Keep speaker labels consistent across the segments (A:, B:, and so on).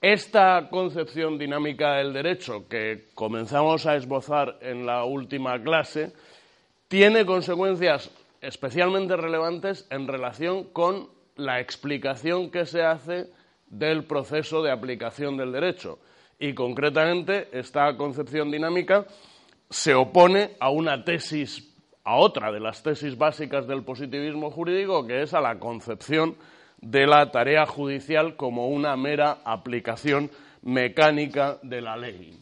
A: Esta concepción dinámica del derecho que comenzamos a esbozar en la última clase tiene consecuencias especialmente relevantes en relación con la explicación que se hace del proceso de aplicación del derecho. Y concretamente esta concepción dinámica se opone a una tesis, a otra de las tesis básicas del positivismo jurídico, que es a la concepción de la tarea judicial como una mera aplicación mecánica de la ley.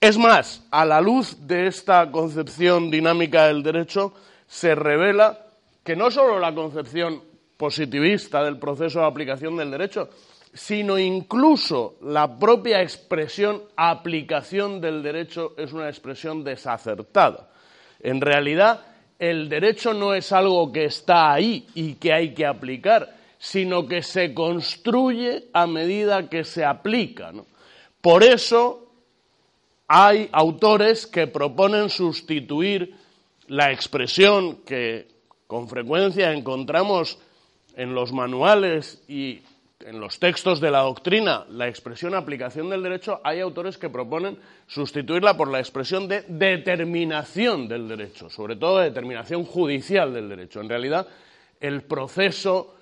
A: Es más, a la luz de esta concepción dinámica del derecho, se revela que no solo la concepción positivista del proceso de aplicación del derecho, sino incluso la propia expresión aplicación del derecho es una expresión desacertada. En realidad, el derecho no es algo que está ahí y que hay que aplicar, sino que se construye a medida que se aplica. Por eso hay autores que proponen sustituir la expresión que con frecuencia encontramos en los manuales y en los textos de la doctrina, la expresión aplicación del derecho, hay autores que proponen sustituirla por la expresión de determinación del derecho, sobre todo determinación judicial del derecho. En realidad, el proceso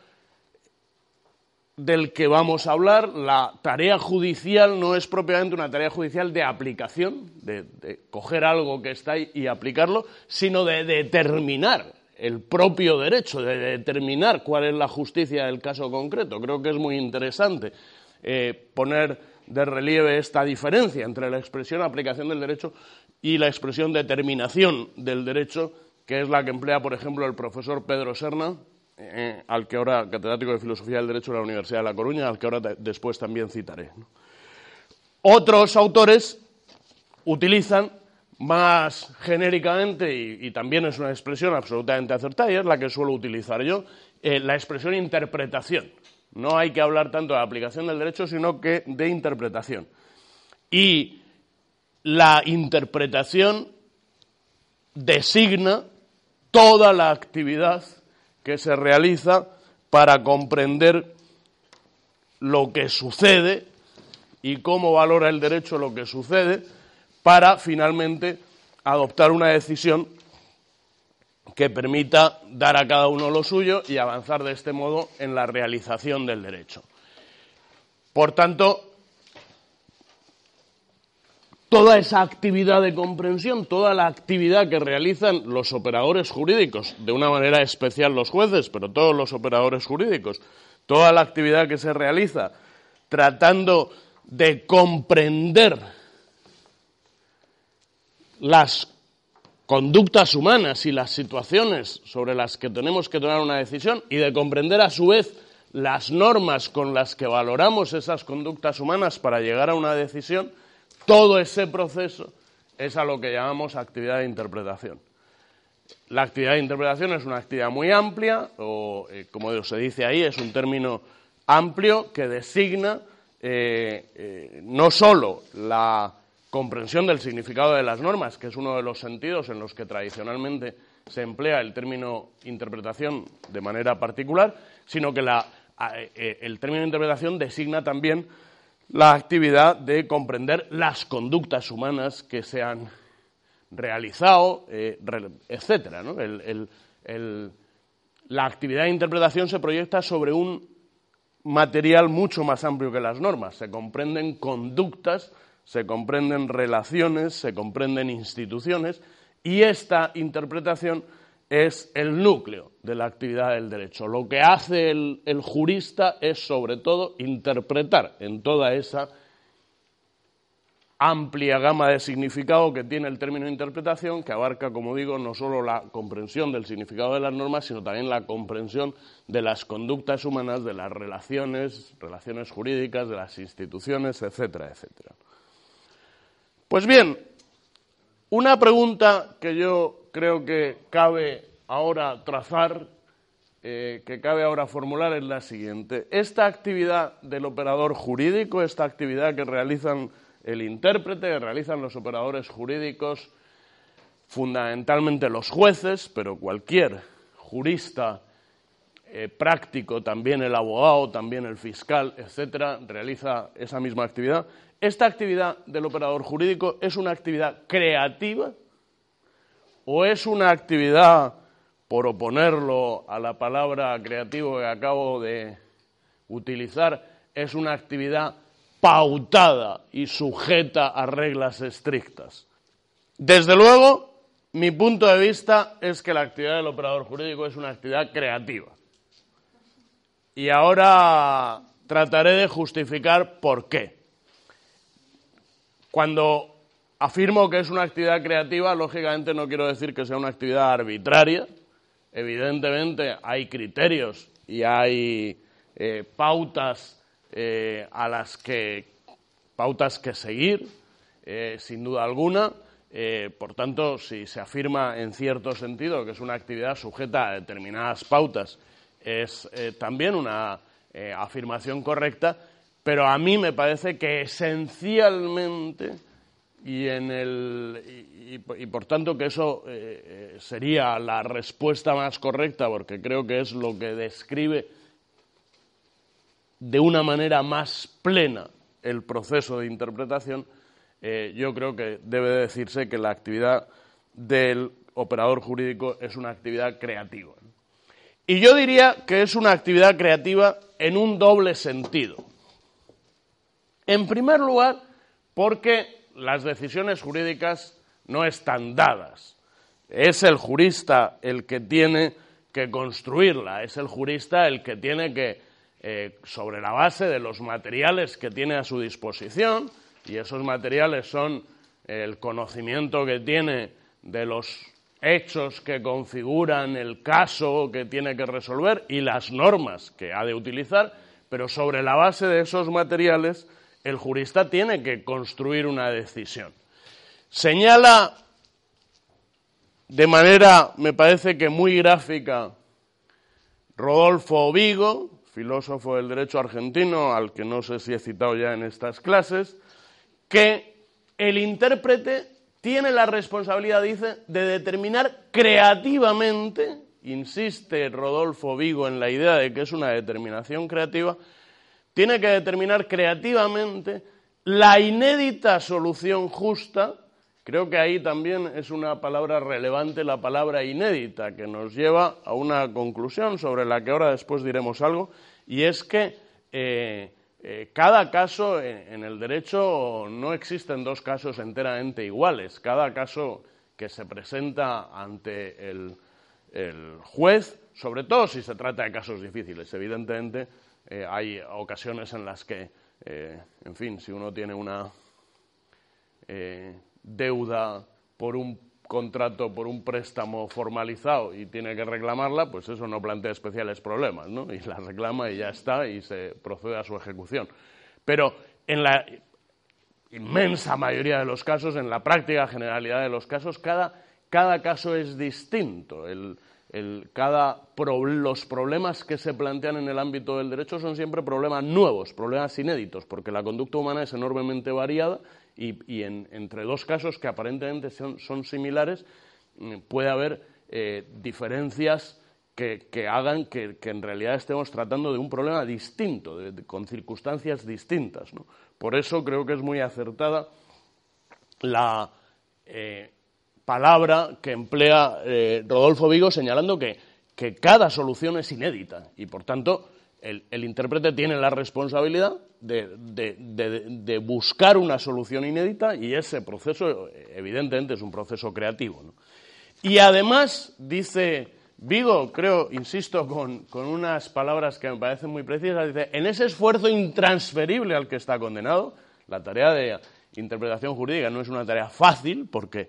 A: del que vamos a hablar, la tarea judicial no es propiamente una tarea judicial de aplicación, de, coger algo que está ahí y aplicarlo, sino de determinar el propio derecho, de determinar cuál es la justicia del caso concreto. Creo que es muy interesante eh, poner de relieve esta diferencia entre la expresión aplicación del derecho y la expresión determinación del derecho, que es la que emplea, por ejemplo, el profesor Pedro Serna eh, al que ahora, catedrático de Filosofía del Derecho de la Universidad de La Coruña, al que ahora después también citaré. Otros autores utilizan más genéricamente, y, también es una expresión absolutamente acertada, y es la que suelo utilizar yo, eh, la expresión interpretación. No hay que hablar tanto de aplicación del derecho, sino que de interpretación. Y la interpretación designa toda la actividad que se realiza para comprender lo que sucede y cómo valora el derecho lo que sucede para finalmente adoptar una decisión que permita dar a cada uno lo suyo y avanzar de este modo en la realización del derecho. Por tanto, toda esa actividad de comprensión, toda la actividad que realizan los operadores jurídicos, de una manera especial los jueces, pero todos los operadores jurídicos, toda la actividad que se realiza tratando de comprender las conductas humanas y las situaciones sobre las que tenemos que tomar una decisión y de comprender a su vez las normas con las que valoramos esas conductas humanas para llegar a una decisión, todo ese proceso es a lo que llamamos actividad de interpretación. La actividad de interpretación es una actividad muy amplia, o eh, como se dice ahí, es un término amplio que designa eh, eh, no solo la comprensión del significado de las normas, que es uno de los sentidos en los que tradicionalmente se emplea el término interpretación de manera particular, sino que el término interpretación designa también la actividad de comprender las conductas humanas que se han realizado, eh, etcétera. la actividad de interpretación se proyecta sobre un material mucho más amplio que las normas. Se comprenden conductas, se comprenden relaciones, se comprenden instituciones y esta interpretación es el núcleo de la actividad del derecho. Lo que hace el, jurista es, sobre todo, interpretar en toda esa amplia gama de significado que tiene el término interpretación, que abarca, como digo, no solo la comprensión del significado de las normas, sino también la comprensión de las conductas humanas, de las relaciones, relaciones jurídicas, de las instituciones, etcétera, etcétera. Pues bien, una pregunta que yo creo que cabe ahora trazar, eh, que cabe ahora formular es la siguiente. Esta actividad del operador jurídico, esta actividad que realizan el intérprete, que realizan los operadores jurídicos, fundamentalmente los jueces, pero cualquier jurista eh, práctico, también el abogado, también el fiscal, etcétera, realiza esa misma actividad. ¿Esta actividad del operador jurídico es una actividad creativa o es una actividad, por oponerlo a la palabra creativo que acabo de utilizar, es una actividad pautada y sujeta a reglas estrictas? Desde luego, mi punto de vista es que la actividad del operador jurídico es una actividad creativa. Y ahora trataré de justificar por qué. Cuando afirmo que es una actividad creativa, lógicamente no quiero decir que sea una actividad arbitraria. Evidentemente hay criterios y hay eh, pautas eh, a las que pautas que seguir, eh, sin duda alguna. por tanto, si se afirma en cierto sentido que es una actividad sujeta a determinadas pautas, es también una afirmación correcta pero a mí me parece que esencialmente y, en el, y, por tanto que eso eh, eh, sería la respuesta más correcta porque creo que es lo que describe de una manera más plena el proceso de interpretación, eh, yo creo que debe decirse que la actividad del operador jurídico es una actividad creativa. Y yo diría que es una actividad creativa en un doble sentido. En primer lugar, porque las decisiones jurídicas no están dadas. Es el jurista el que tiene que construirla, es el jurista el que tiene que, eh, sobre la base de los materiales que tiene a su disposición, y esos materiales son el conocimiento que tiene de los hechos que configuran el caso que tiene que resolver y las normas que ha de utilizar, pero sobre la base de esos materiales el jurista tiene que construir una decisión. Señala de manera, me parece que muy gráfica, Rodolfo Vigo, filósofo del derecho argentino, al que no sé si he citado ya en estas clases, que el intérprete tiene la responsabilidad, dice, de determinar creativamente, insiste Rodolfo Vigo en la idea de que es una determinación creativa, tiene que determinar creativamente la inédita solución justa. Creo que ahí también es una palabra relevante la palabra inédita, que nos lleva a una conclusión sobre la que ahora después diremos algo, y es que eh, eh, cada caso en, el derecho no existen dos casos enteramente iguales. Cada caso que se presenta ante el juez, sobre todo si se trata de casos difíciles, evidentemente, eh, hay ocasiones en las que, eh, en fin, si uno tiene una eh, deuda por un contrato, por un préstamo formalizado y tiene que reclamarla, pues eso no plantea especiales problemas, ¿no? Y la reclama y ya está y se procede a su ejecución. Pero en la inmensa mayoría de los casos, en la práctica generalidad de los casos, cada, cada caso es distinto. El, los problemas que se plantean en el ámbito del derecho son siempre problemas nuevos, problemas inéditos, porque la conducta humana es enormemente variada y, entre dos casos que aparentemente son, similares mm, puede haber eh, diferencias que, hagan que, en realidad estemos tratando de un problema distinto, con circunstancias distintas. Por eso creo que es muy acertada la, eh, palabra que emplea eh, Rodolfo Vigo señalando que, cada solución es inédita y, por tanto, el, intérprete tiene la responsabilidad de, buscar una solución inédita y ese proceso, evidentemente, es un proceso creativo. Y además, dice Vigo, creo, insisto, con, con, unas palabras que me parecen muy precisas, dice, en ese esfuerzo intransferible al que está condenado, la tarea de interpretación jurídica no es una tarea fácil porque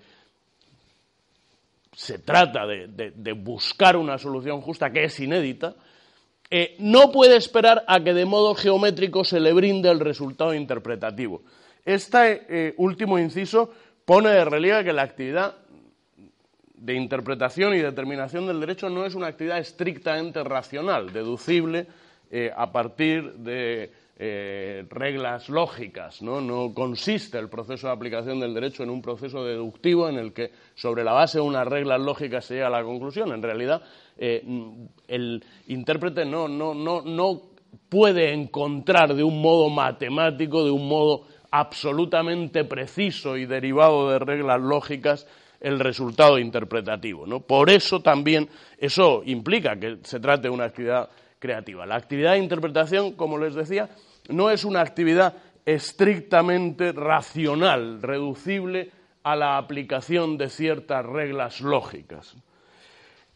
A: se trata de, buscar una solución justa que es inédita, eh, no puede esperar a que de modo geométrico se le brinde el resultado interpretativo. Este eh, último inciso pone de relieve que la actividad de interpretación y determinación del derecho no es una actividad estrictamente racional, deducible eh, a partir de eh, reglas lógicas. ¿no? consiste el proceso de aplicación del derecho en un proceso deductivo en el que sobre la base de unas reglas lógicas se llega a la conclusión. En realidad, eh, el intérprete no, no puede encontrar de un modo matemático, de un modo absolutamente preciso y derivado de reglas lógicas, el resultado interpretativo. ¿no? Por eso también eso implica que se trate de una actividad creativa. La actividad de interpretación, como les decía, no es una actividad estrictamente racional, reducible a la aplicación de ciertas reglas lógicas.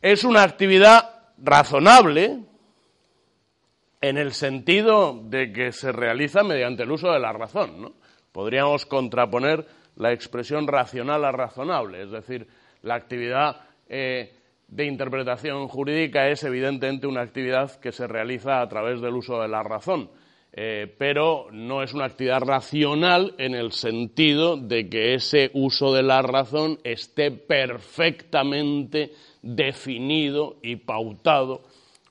A: Es una actividad razonable en el sentido de que se realiza mediante el uso de la razón. Podríamos contraponer la expresión racional a razonable, es decir, la actividad eh, de interpretación jurídica es evidentemente una actividad que se realiza a través del uso de la razón, eh, pero no es una actividad racional en el sentido de que ese uso de la razón esté perfectamente definido y pautado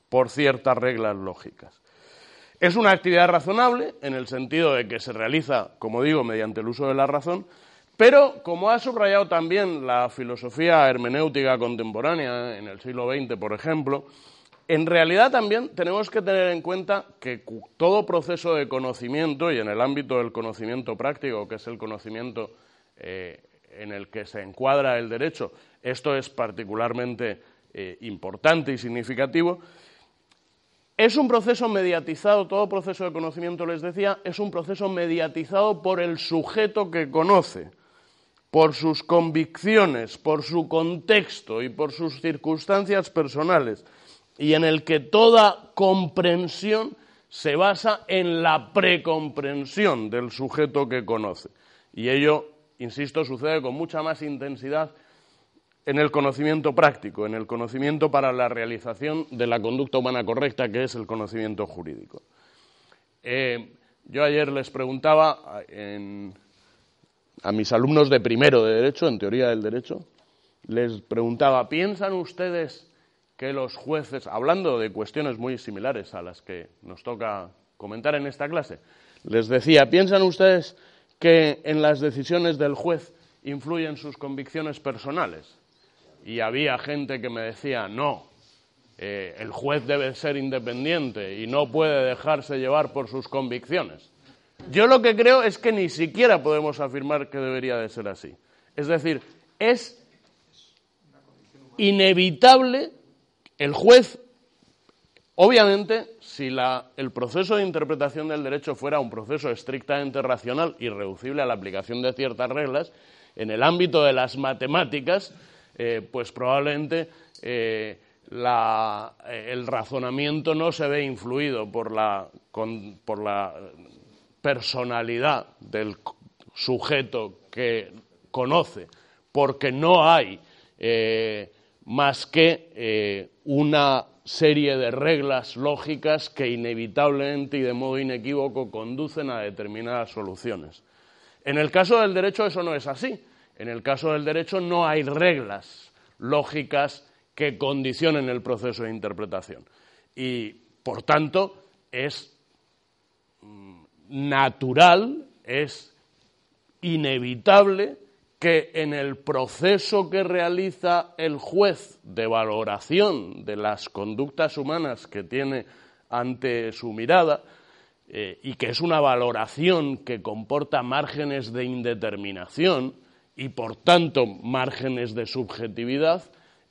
A: por ciertas reglas lógicas. Es una actividad razonable en el sentido de que se realiza, como digo, mediante el uso de la razón, pero, como ha subrayado también la filosofía hermenéutica contemporánea en el siglo XX, por ejemplo, en realidad también tenemos que tener en cuenta que todo proceso de conocimiento, y en el ámbito del conocimiento práctico, que es el conocimiento eh, en el que se encuadra el derecho, esto es particularmente eh, importante y significativo, es un proceso mediatizado, todo proceso de conocimiento, les decía, es un proceso mediatizado por el sujeto que conoce por sus convicciones, por su contexto y por sus circunstancias personales, y en el que toda comprensión se basa en la precomprensión del sujeto que conoce. Y ello, insisto, sucede con mucha más intensidad en el conocimiento práctico, en el conocimiento para la realización de la conducta humana correcta, que es el conocimiento jurídico. Eh, yo ayer les preguntaba en, a mis alumnos de primero de Derecho, en teoría del Derecho, les preguntaba, ¿piensan ustedes que los jueces, hablando de cuestiones muy similares a las que nos toca comentar en esta clase, les decía, ¿piensan ustedes que en las decisiones del juez influyen sus convicciones personales? Y había gente que me decía, no, eh, el juez debe ser independiente y no puede dejarse llevar por sus convicciones. Yo lo que creo es que ni siquiera podemos afirmar que debería de ser así. Es decir, es inevitable el juez, obviamente, si el proceso de interpretación del derecho fuera un proceso estrictamente racional y reducible a la aplicación de ciertas reglas, en el ámbito de las matemáticas, eh, pues probablemente eh, eh, el razonamiento no se ve influido por la, por la personalidad del sujeto que conoce, porque no hay eh, más que eh, una serie de reglas lógicas que inevitablemente y de modo inequívoco conducen a determinadas soluciones. En el caso del derecho eso no es así. En el caso del derecho no hay reglas lógicas que condicionen el proceso de interpretación. Y, por tanto, es natural, es inevitable que en el proceso que realiza el juez de valoración de las conductas humanas que tiene ante su mirada, eh, y que es una valoración que comporta márgenes de indeterminación y por tanto márgenes de subjetividad,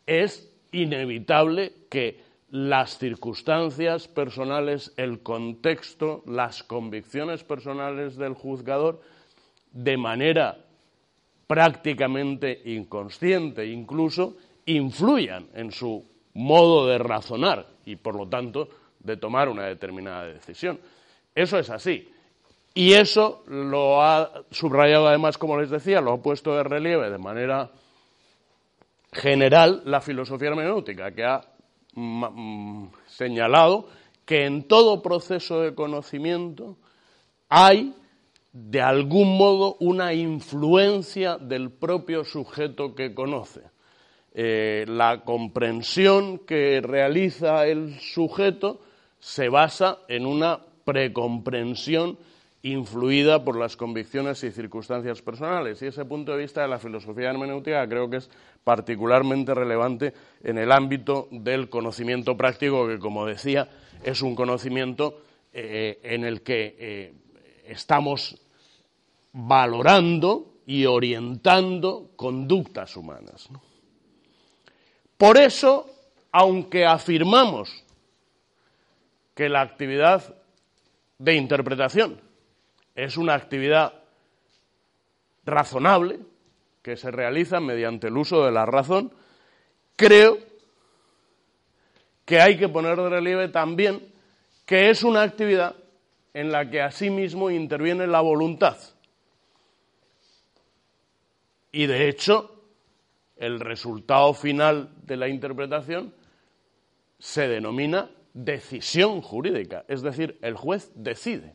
A: es inevitable que las circunstancias personales, el contexto, las convicciones personales del juzgador, de manera prácticamente inconsciente incluso, influyan en su modo de razonar y, por lo tanto, de tomar una determinada decisión. Eso es así. Y eso lo ha subrayado además, como les decía, lo ha puesto de relieve de manera general la filosofía hermenéutica, que ha señalado que en todo proceso de conocimiento hay, de algún modo, una influencia del propio sujeto que conoce. Eh, la comprensión que realiza el sujeto se basa en una precomprensión influida por las convicciones y circunstancias personales. Y ese punto de vista de la filosofía hermenéutica creo que es particularmente relevante en el ámbito del conocimiento práctico, que, como decía, es un conocimiento eh, en el que eh, estamos valorando y orientando conductas humanas. Por eso, aunque afirmamos que la actividad de interpretación es una actividad razonable que se realiza mediante el uso de la razón, creo que hay que poner de relieve también que es una actividad en la que asimismo interviene la voluntad. Y de hecho, el resultado final de la interpretación se denomina decisión jurídica, es decir, el juez decide.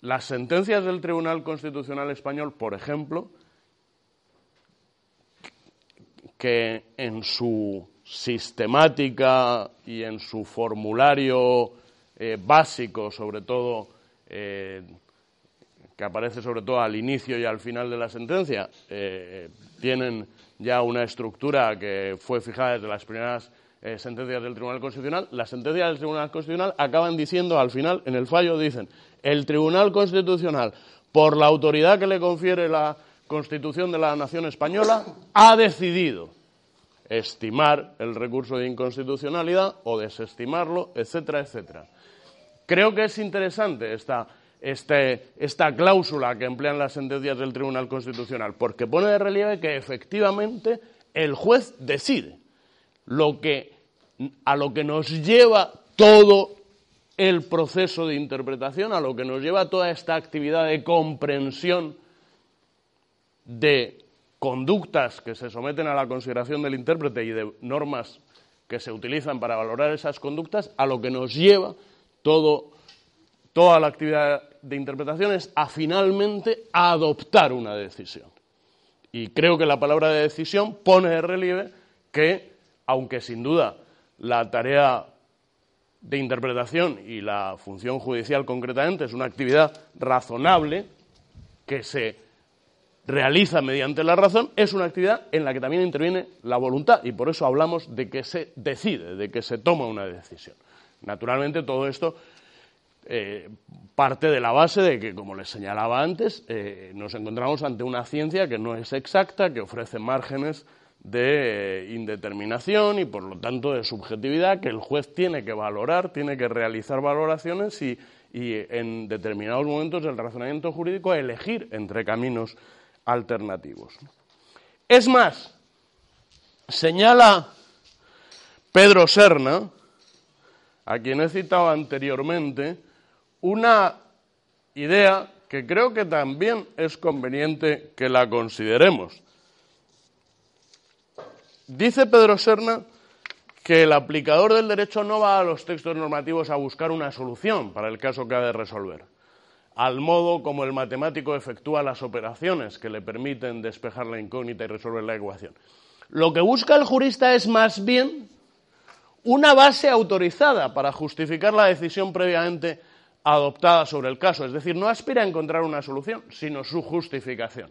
A: Las sentencias del Tribunal Constitucional Español, por ejemplo, que en su sistemática y en su formulario eh, básico, sobre todo, eh, que aparece sobre todo al inicio y al final de la sentencia, eh, tienen ya una estructura que fue fijada desde las primeras sentencias del Tribunal Constitucional. Las sentencias del Tribunal Constitucional acaban diciendo, al final, en el fallo, dicen el Tribunal Constitucional, por la autoridad que le confiere la Constitución de la Nación Española, ha decidido estimar el recurso de inconstitucionalidad o desestimarlo, etcétera, etcétera. Creo que es interesante esta, este, esta cláusula que emplean las sentencias del Tribunal Constitucional, porque pone de relieve que efectivamente el juez decide lo que, a lo que nos lleva todo el proceso de interpretación, a lo que nos lleva toda esta actividad de comprensión de conductas que se someten a la consideración del intérprete y de normas que se utilizan para valorar esas conductas, a lo que nos lleva toda la actividad de interpretación es a finalmente adoptar una decisión. Y creo que la palabra de decisión pone de relieve que, aunque sin duda la tarea de interpretación y la función judicial concretamente es una actividad razonable que se realiza mediante la razón, es una actividad en la que también interviene la voluntad y por eso hablamos de que se decide, de que se toma una decisión. Naturalmente todo esto eh, parte de la base de que, como les señalaba antes, eh, nos encontramos ante una ciencia que no es exacta, que ofrece márgenes de eh, indeterminación y por lo tanto de subjetividad que el juez tiene que valorar, tiene que realizar valoraciones y, en determinados momentos del razonamiento jurídico elegir entre caminos alternativos. Es más, señala Pedro Serna, a quien he citado anteriormente, una idea que creo que también es conveniente que la consideremos. Dice Pedro Serna que el aplicador del derecho no va a los textos normativos a buscar una solución para el caso que ha de resolver, al modo como el matemático efectúa las operaciones que le permiten despejar la incógnita y resolver la ecuación. Lo que busca el jurista es más bien una base autorizada para justificar la decisión previamente adoptada sobre el caso, es decir, no aspira a encontrar una solución, sino su justificación.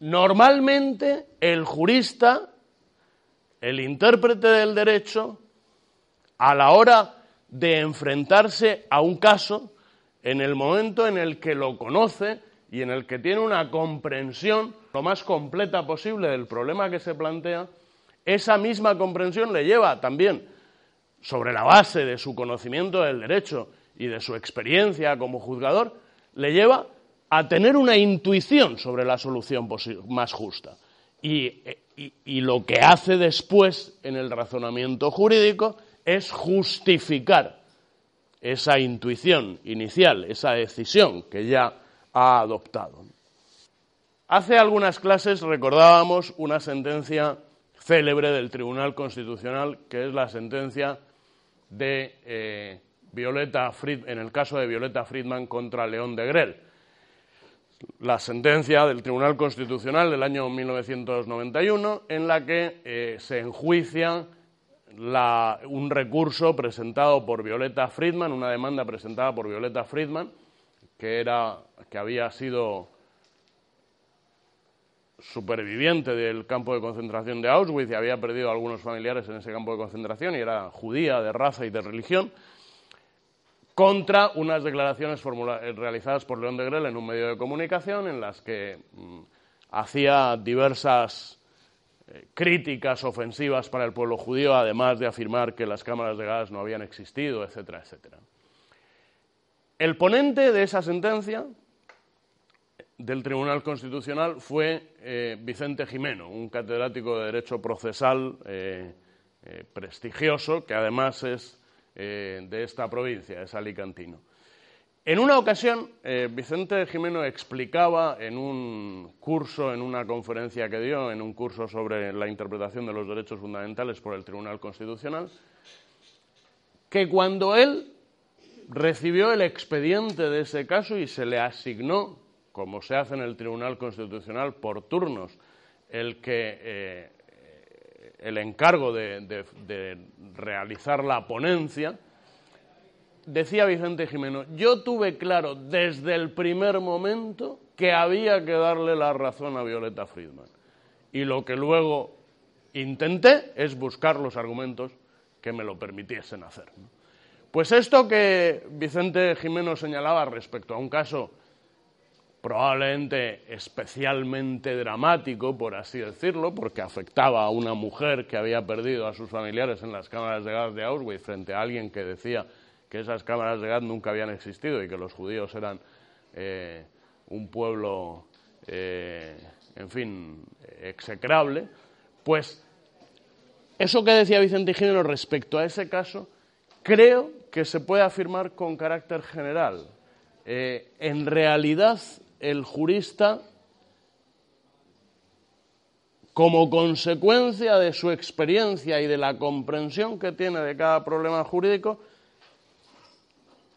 A: Normalmente el jurista, el intérprete del derecho, a la hora de enfrentarse a un caso, en el momento en el que lo conoce y en el que tiene una comprensión lo más completa posible del problema que se plantea, esa misma comprensión le lleva también, sobre la base de su conocimiento del derecho y de su experiencia como juzgador, le lleva a tener una intuición sobre la solución más justa. Y, lo que hace después en el razonamiento jurídico es justificar esa intuición inicial, esa decisión que ya ha adoptado. Hace algunas clases recordábamos una sentencia célebre del Tribunal Constitucional, que es la sentencia de eh, Violeta en el caso de Violeta Friedman contra León de Grel la sentencia del Tribunal Constitucional del año 1991 en la que eh, se enjuicia un recurso presentado por Violeta Friedman, una demanda presentada por Violeta Friedman, que, era, que había sido superviviente del campo de concentración de Auschwitz y había perdido a algunos familiares en ese campo de concentración y era judía de raza y de religión contra unas declaraciones eh, realizadas por León de Grel en un medio de comunicación en las que mm, hacía diversas eh, críticas ofensivas para el pueblo judío, además de afirmar que las cámaras de gas no habían existido, etcétera, etcétera. El ponente de esa sentencia del Tribunal Constitucional fue eh, Vicente Jimeno, un catedrático de Derecho Procesal prestigioso, que además es eh, de esta provincia, es alicantino. En una ocasión, eh, Vicente Jimeno explicaba en un curso, en una conferencia que dio, en un curso sobre la interpretación de los derechos fundamentales por el Tribunal Constitucional, que cuando él recibió el expediente de ese caso y se le asignó, como se hace en el Tribunal Constitucional por turnos, el que eh, el encargo de, realizar la ponencia, decía Vicente Jimeno, yo tuve claro desde el primer momento que había que darle la razón a Violeta Friedman. Y lo que luego intenté es buscar los argumentos que me lo permitiesen hacer. Pues esto que Vicente Jimeno señalaba respecto a un caso probablemente especialmente dramático, por así decirlo, porque afectaba a una mujer que había perdido a sus familiares en las cámaras de gas de Auschwitz frente a alguien que decía que esas cámaras de gas nunca habían existido y que los judíos eran eh, un pueblo, eh, en fin, execrable, pues eso que decía Vicente Gimeno respecto a ese caso, creo que se puede afirmar con carácter general. Eh, en realidad, el jurista, como consecuencia de su experiencia y de la comprensión que tiene de cada problema jurídico,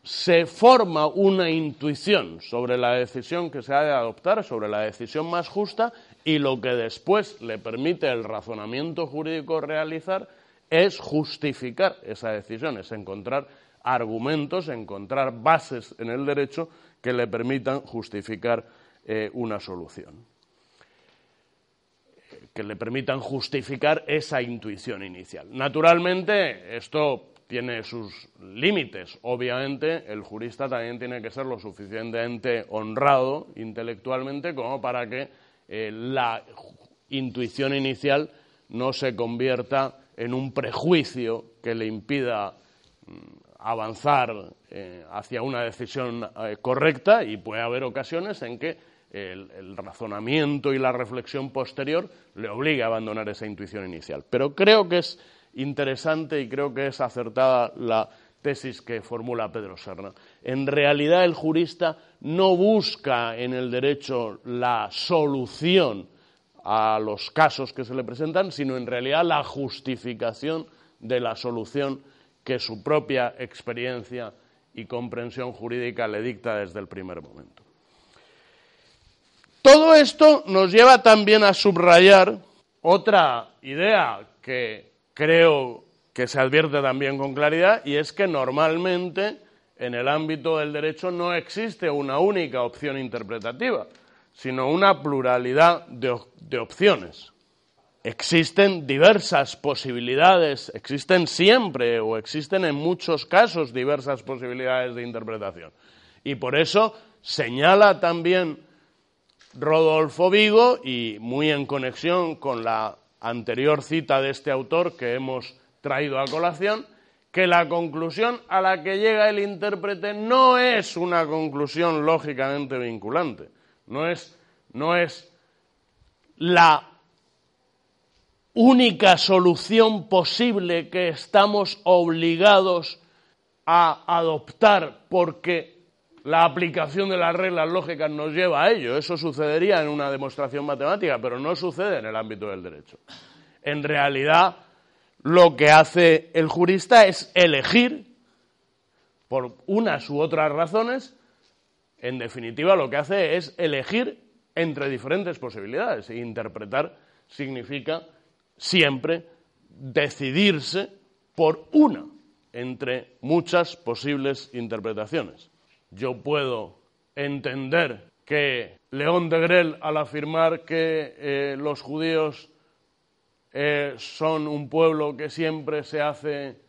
A: se forma una intuición sobre la decisión que se ha de adoptar, sobre la decisión más justa, y lo que después le permite el razonamiento jurídico realizar es justificar esa decisión, es encontrar argumentos, encontrar bases en el derecho que le permitan justificar eh, una solución, que le permitan justificar esa intuición inicial. Naturalmente, esto tiene sus límites. Obviamente, el jurista también tiene que ser lo suficientemente honrado intelectualmente como para que eh, la intuición inicial no se convierta en un prejuicio que le impida mm, avanzar eh, hacia una decisión eh, correcta y puede haber ocasiones en que el, razonamiento y la reflexión posterior le obligue a abandonar esa intuición inicial. Pero creo que es interesante y creo que es acertada la tesis que formula Pedro Serna. En realidad el jurista no busca en el derecho la solución a los casos que se le presentan, sino en realidad la justificación de la solución que su propia experiencia y comprensión jurídica le dicta desde el primer momento. Todo esto nos lleva también a subrayar otra idea que creo que se advierte también con claridad y es que normalmente en el ámbito del derecho no existe una única opción interpretativa, sino una pluralidad de, de opciones existen diversas posibilidades, existen siempre o existen en muchos casos diversas posibilidades de interpretación. Y por eso señala también Rodolfo Vigo, y muy en conexión con la anterior cita de este autor que hemos traído a colación, que la conclusión a la que llega el intérprete no es una conclusión lógicamente vinculante, no es, no es la única solución posible que estamos obligados a adoptar porque la aplicación de las reglas lógicas nos lleva a ello. Eso sucedería en una demostración matemática, pero no sucede en el ámbito del derecho. En realidad, lo que hace el jurista es elegir, por unas u otras razones, en definitiva lo que hace es elegir entre diferentes posibilidades. E interpretar significa siempre decidirse por una entre muchas posibles interpretaciones. Yo puedo entender que León de Grel, al afirmar que eh, los judíos eh, son un pueblo que siempre se hace,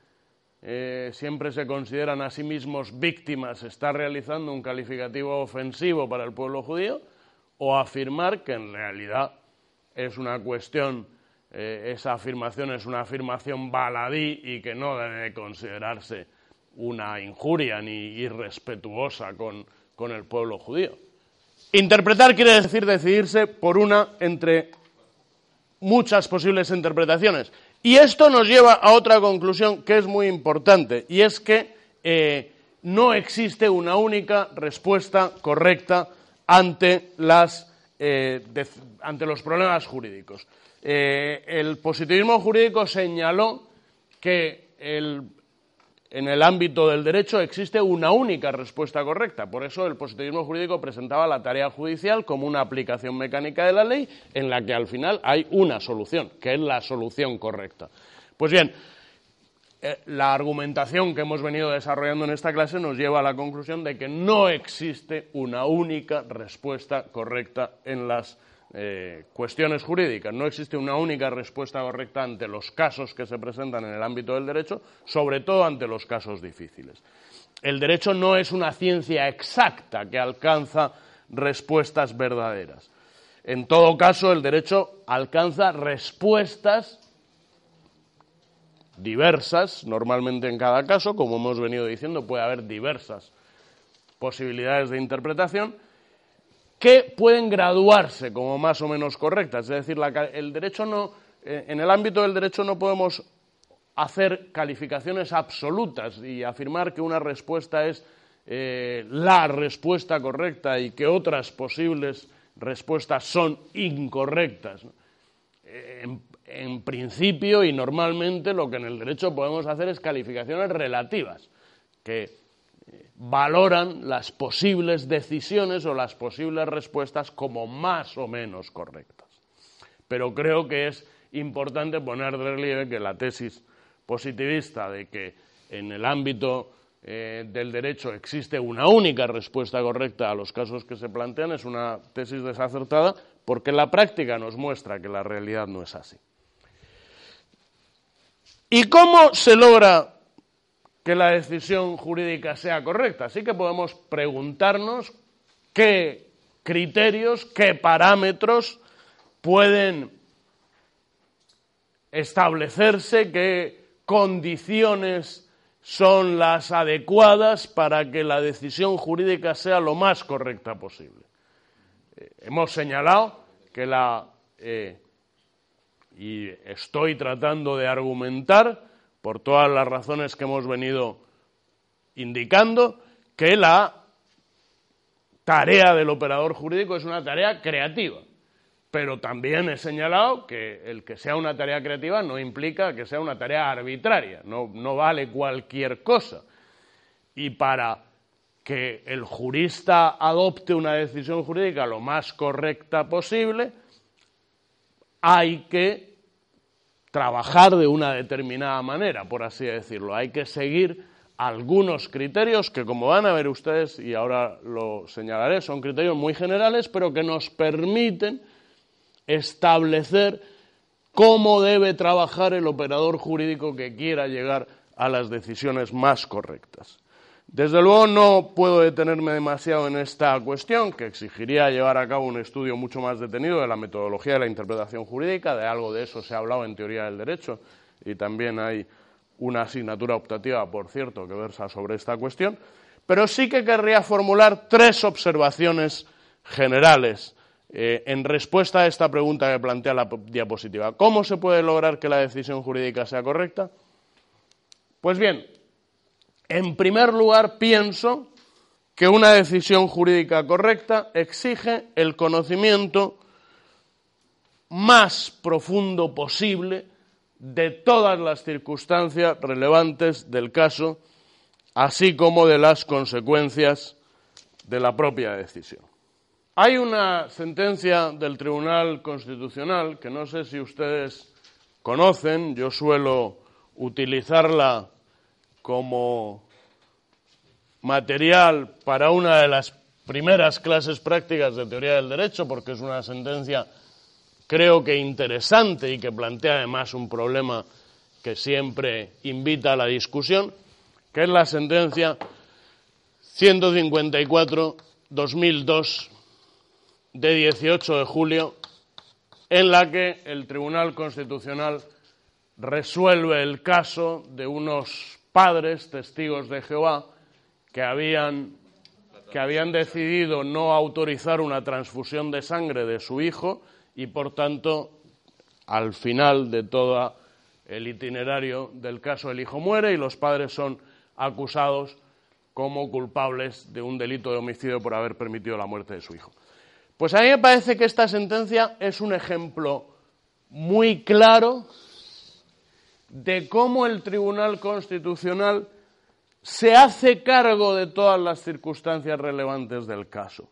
A: eh, siempre se consideran a sí mismos víctimas, está realizando un calificativo ofensivo para el pueblo judío, o afirmar que en realidad es una cuestión, esa afirmación es una afirmación baladí y que no debe considerarse una injuria ni irrespetuosa con, con el pueblo judío. Interpretar quiere decir decidirse por una entre muchas posibles interpretaciones. Y esto nos lleva a otra conclusión que es muy importante, y es que eh, no existe una única respuesta correcta ante, eh, los problemas jurídicos. Eh, el positivismo jurídico señaló que el en el ámbito del derecho existe una única respuesta correcta. Por eso el positivismo jurídico presentaba la tarea judicial como una aplicación mecánica de la ley en la que al final hay una solución, que es la solución correcta. Pues bien, eh, la argumentación que hemos venido desarrollando en esta clase nos lleva a la conclusión de que no existe una única respuesta correcta en las eh, cuestiones jurídicas. No existe una única respuesta correcta ante los casos que se presentan en el ámbito del derecho, sobre todo ante los casos difíciles. El derecho no es una ciencia exacta que alcanza respuestas verdaderas. En todo caso, el derecho alcanza respuestas diversas, normalmente en cada caso, como hemos venido diciendo, puede haber diversas posibilidades de interpretación, que pueden graduarse como más o menos correctas. Es decir, el derecho no, eh, en el ámbito del derecho no podemos hacer calificaciones absolutas y afirmar que una respuesta es eh, la respuesta correcta y que otras posibles respuestas son incorrectas. en, principio y normalmente lo que en el derecho podemos hacer es calificaciones relativas, que valoran las posibles decisiones o las posibles respuestas como más o menos correctas. Pero creo que es importante poner de relieve que la tesis positivista de que en el ámbito eh, del derecho existe una única respuesta correcta a los casos que se plantean es una tesis desacertada porque la práctica nos muestra que la realidad no es así. ¿Y cómo se logra que la decisión jurídica sea correcta. Así que podemos preguntarnos qué criterios, qué parámetros pueden establecerse, qué condiciones son las adecuadas para que la decisión jurídica sea lo más correcta posible. Eh, hemos señalado que la, eh, y estoy tratando de argumentar, por todas las razones que hemos venido indicando, que la tarea del operador jurídico es una tarea creativa. Pero también he señalado que el que sea una tarea creativa no implica que sea una tarea arbitraria, no, no vale cualquier cosa. Y para que el jurista adopte una decisión jurídica lo más correcta posible, hay que trabajar de una determinada manera, por así decirlo. Hay que seguir algunos criterios que, como van a ver ustedes, y ahora lo señalaré, son criterios muy generales, pero que nos permiten establecer cómo debe trabajar el operador jurídico que quiera llegar a las decisiones más correctas. Desde luego no puedo detenerme demasiado en esta cuestión, que exigiría llevar a cabo un estudio mucho más detenido de la metodología de la interpretación jurídica, de algo de eso se ha hablado en teoría del derecho y también hay una asignatura optativa, por cierto, que versa sobre esta cuestión, pero sí que querría formular tres observaciones generales eh, en respuesta a esta pregunta que plantea la diapositiva. ¿Cómo se puede lograr que la decisión jurídica sea correcta? Pues bien, en primer lugar pienso que una decisión jurídica correcta exige el conocimiento más profundo posible de todas las circunstancias relevantes del caso, así como de las consecuencias de la propia decisión. Hay una sentencia del Tribunal Constitucional que no sé si ustedes conocen, yo suelo utilizarla como material para una de las primeras clases prácticas de teoría del derecho, porque es una sentencia creo que interesante y que plantea además un problema que siempre invita a la discusión, que es la sentencia 154-2002 de 18 de julio, en la que el Tribunal Constitucional resuelve el caso de unos padres testigos de Jehová que habían, que habían decidido no autorizar una transfusión de sangre de su hijo y, por tanto, al final de todo el itinerario del caso, el hijo muere y los padres son acusados como culpables de un delito de homicidio por haber permitido la muerte de su hijo. Pues a mí me parece que esta sentencia es un ejemplo muy claro de cómo el Tribunal Constitucional se hace cargo de todas las circunstancias relevantes del caso.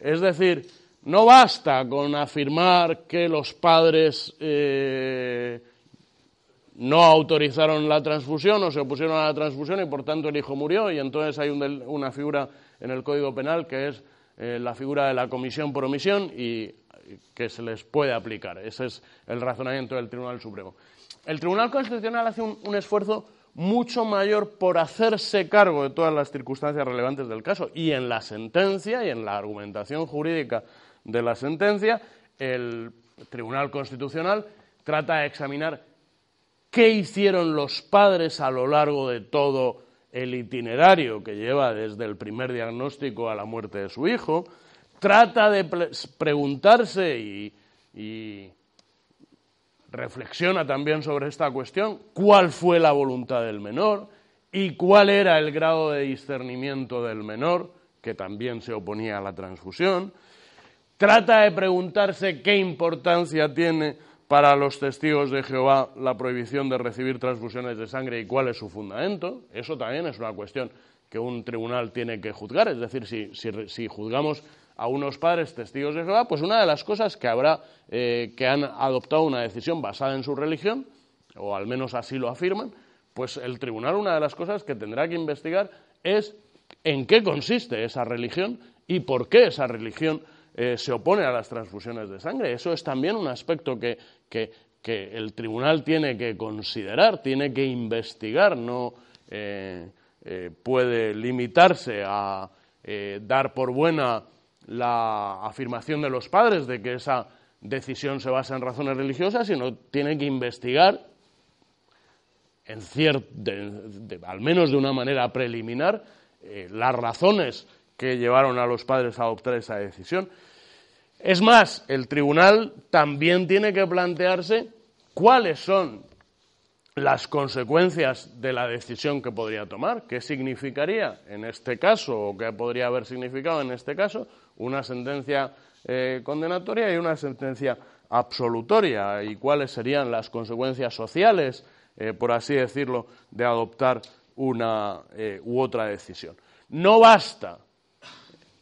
A: Es decir, no basta con afirmar que los padres eh, no autorizaron la transfusión o se opusieron a la transfusión y por tanto el hijo murió y entonces hay una figura en el Código Penal que es eh, la figura de la comisión por omisión y que se les puede aplicar. Ese es el razonamiento del Tribunal Supremo. El Tribunal Constitucional hace un esfuerzo mucho mayor por hacerse cargo de todas las circunstancias relevantes del caso. Y en la sentencia y en la argumentación jurídica de la sentencia, el Tribunal Constitucional trata de examinar qué hicieron los padres a lo largo de todo el itinerario que lleva desde el primer diagnóstico a la muerte de su hijo, trata de preguntarse y reflexiona también sobre esta cuestión, cuál fue la voluntad del menor y cuál era el grado de discernimiento del menor, que también se oponía a la transfusión, trata de preguntarse qué importancia tiene para los testigos de Jehová la prohibición de recibir transfusiones de sangre y cuál es su fundamento. Eso también es una cuestión que un tribunal tiene que juzgar. Es decir, si, si juzgamos a unos padres testigos de Jehová, pues una de las cosas que habrá, eh, que han adoptado una decisión basada en su religión, o al menos así lo afirman, pues el tribunal una de las cosas que tendrá que investigar es en qué consiste esa religión y por qué esa religión eh, se opone a las transfusiones de sangre. Eso es también un aspecto que, el tribunal tiene que considerar, tiene que investigar, no eh, puede limitarse a dar por buena la afirmación de los padres de que esa decisión se basa en razones religiosas, sino tienen que investigar, en al menos de una manera preliminar, eh, las razones que llevaron a los padres a adoptar esa decisión. Es más, el tribunal también tiene que plantearse cuáles son las consecuencias de la decisión que podría tomar, qué significaría en este caso o qué podría haber significado en este caso una sentencia eh, condenatoria y una sentencia absolutoria y cuáles serían las consecuencias sociales, eh, por así decirlo, de adoptar una eh, u otra decisión. No basta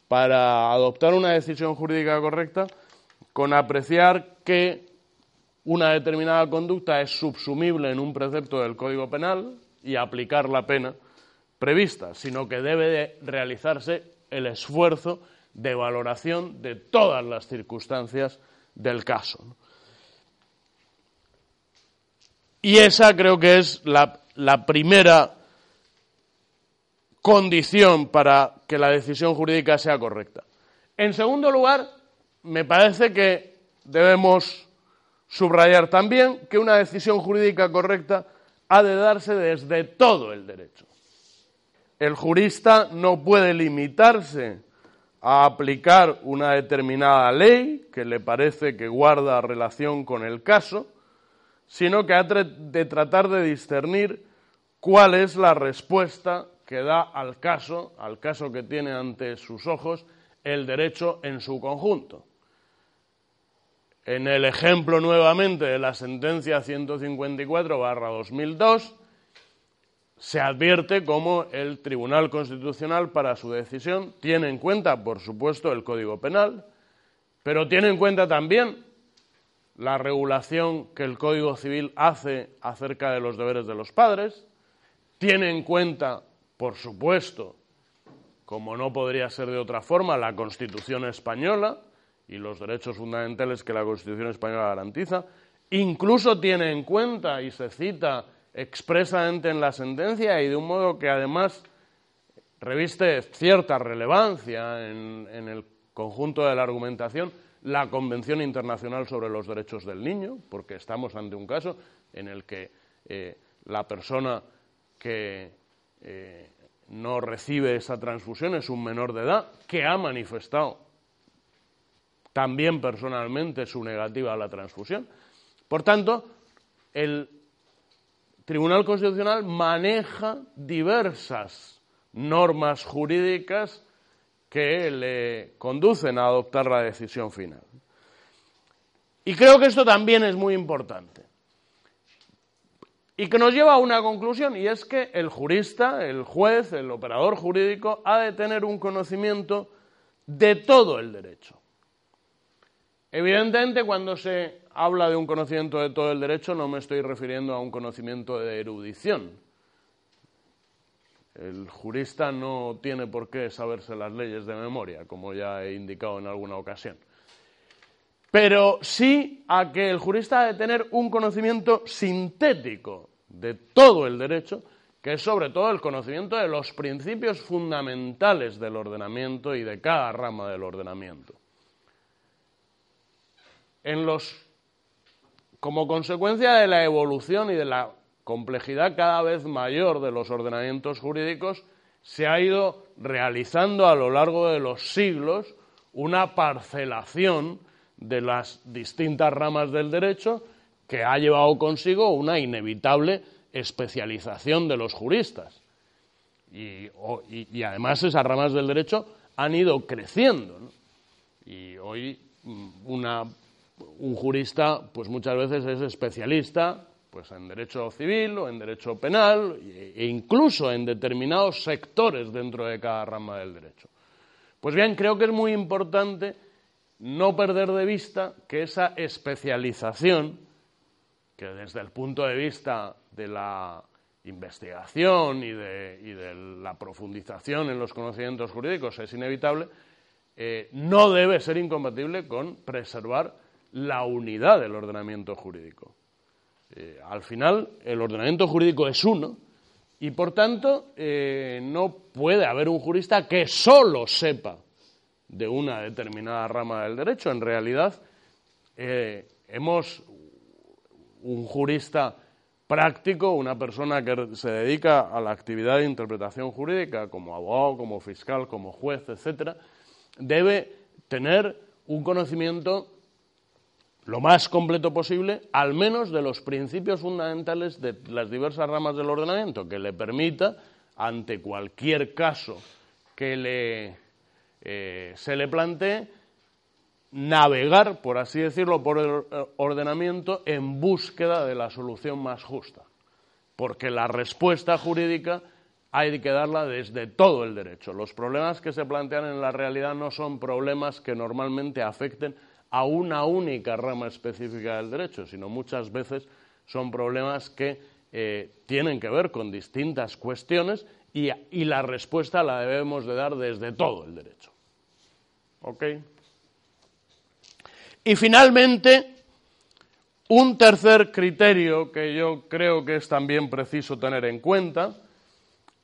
A: para adoptar una decisión jurídica correcta con apreciar que una determinada conducta es subsumible en un precepto del Código Penal y aplicar la pena prevista, sino que debe de realizarse el esfuerzo de valoración de todas las circunstancias del caso. Y esa creo que es la, primera condición para que la decisión jurídica sea correcta. En segundo lugar, me parece que debemos subrayar también que una decisión jurídica correcta ha de darse desde todo el derecho. El jurista no puede limitarse a aplicar una determinada ley que le parece que guarda relación con el caso, sino que ha de tratar de discernir cuál es la respuesta que da al caso, al caso que tiene ante sus ojos el derecho en su conjunto. En el ejemplo nuevamente de la sentencia 154-2002, se advierte cómo el Tribunal Constitucional para su decisión tiene en cuenta, por supuesto, el Código Penal, pero tiene en cuenta también la regulación que el Código Civil hace acerca de los deberes de los padres, tiene en cuenta, por supuesto, como no podría ser de otra forma, la Constitución española y los derechos fundamentales que la Constitución española garantiza, incluso tiene en cuenta y se cita expresamente en la sentencia y de un modo que además reviste cierta relevancia en, el conjunto de la argumentación la Convención Internacional sobre los Derechos del Niño, porque estamos ante un caso en el que eh, la persona que eh, no recibe esa transfusión es un menor de edad que ha manifestado también personalmente su negativa a la transfusión. Por tanto, el Tribunal Constitucional maneja diversas normas jurídicas que le conducen a adoptar la decisión final. Y creo que esto también es muy importante. Y que nos lleva a una conclusión, y es que el jurista, el juez, el operador jurídico, ha de tener un conocimiento de todo el derecho. Evidentemente, cuando se habla de un conocimiento de todo el derecho, no me estoy refiriendo a un conocimiento de erudición. El jurista no tiene por qué saberse las leyes de memoria, como ya he indicado en alguna ocasión. Pero sí a que el jurista ha de tener un conocimiento sintético de todo el derecho, que es sobre todo el conocimiento de los principios fundamentales del ordenamiento y de cada rama del ordenamiento. En los como consecuencia de la evolución y de la complejidad cada vez mayor de los ordenamientos jurídicos, se ha ido realizando a lo largo de los siglos una parcelación de las distintas ramas del derecho que ha llevado consigo una inevitable especialización de los juristas. Y, además esas ramas del derecho han ido creciendo. Y hoy mm, una un jurista, pues muchas veces es especialista pues en derecho civil o en derecho penal e incluso en determinados sectores dentro de cada rama del derecho. Pues bien, creo que es muy importante no perder de vista que esa especialización, que desde el punto de vista de la investigación y de, la profundización en los conocimientos jurídicos es inevitable, eh, no debe ser incompatible con preservar la unidad del ordenamiento jurídico. Eh, al final, el ordenamiento jurídico es uno y, por tanto, eh, no puede haber un jurista que solo sepa de una determinada rama del derecho. En realidad, eh, hemos un jurista práctico, una persona que se dedica a la actividad de interpretación jurídica, como abogado, como fiscal, como juez, etcétera, debe tener un conocimiento lo más completo posible, al menos de los principios fundamentales de las diversas ramas del ordenamiento, que le permita, ante cualquier caso que eh, se le plantee, navegar, por así decirlo, por el ordenamiento en búsqueda de la solución más justa. Porque la respuesta jurídica hay que darla desde todo el derecho. Los problemas que se plantean en la realidad no son problemas que normalmente afecten a una única rama específica del derecho, sino muchas veces son problemas que eh, tienen que ver con distintas cuestiones y, y, la respuesta la debemos de dar desde todo el derecho. ¿Ok? Y finalmente, un tercer criterio que yo creo que es también preciso tener en cuenta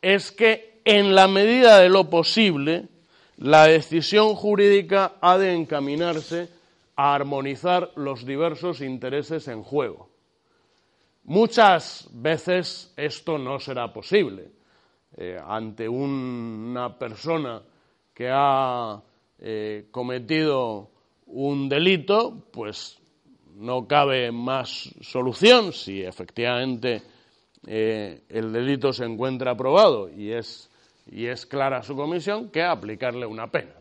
A: es que en la medida de lo posible la decisión jurídica ha de encaminarse a armonizar los diversos intereses en juego. Muchas veces esto no será posible. Eh, ante una persona que ha eh, cometido un delito, pues no cabe más solución si efectivamente eh, el delito se encuentra aprobado y es, y es clara su comisión que aplicarle una pena.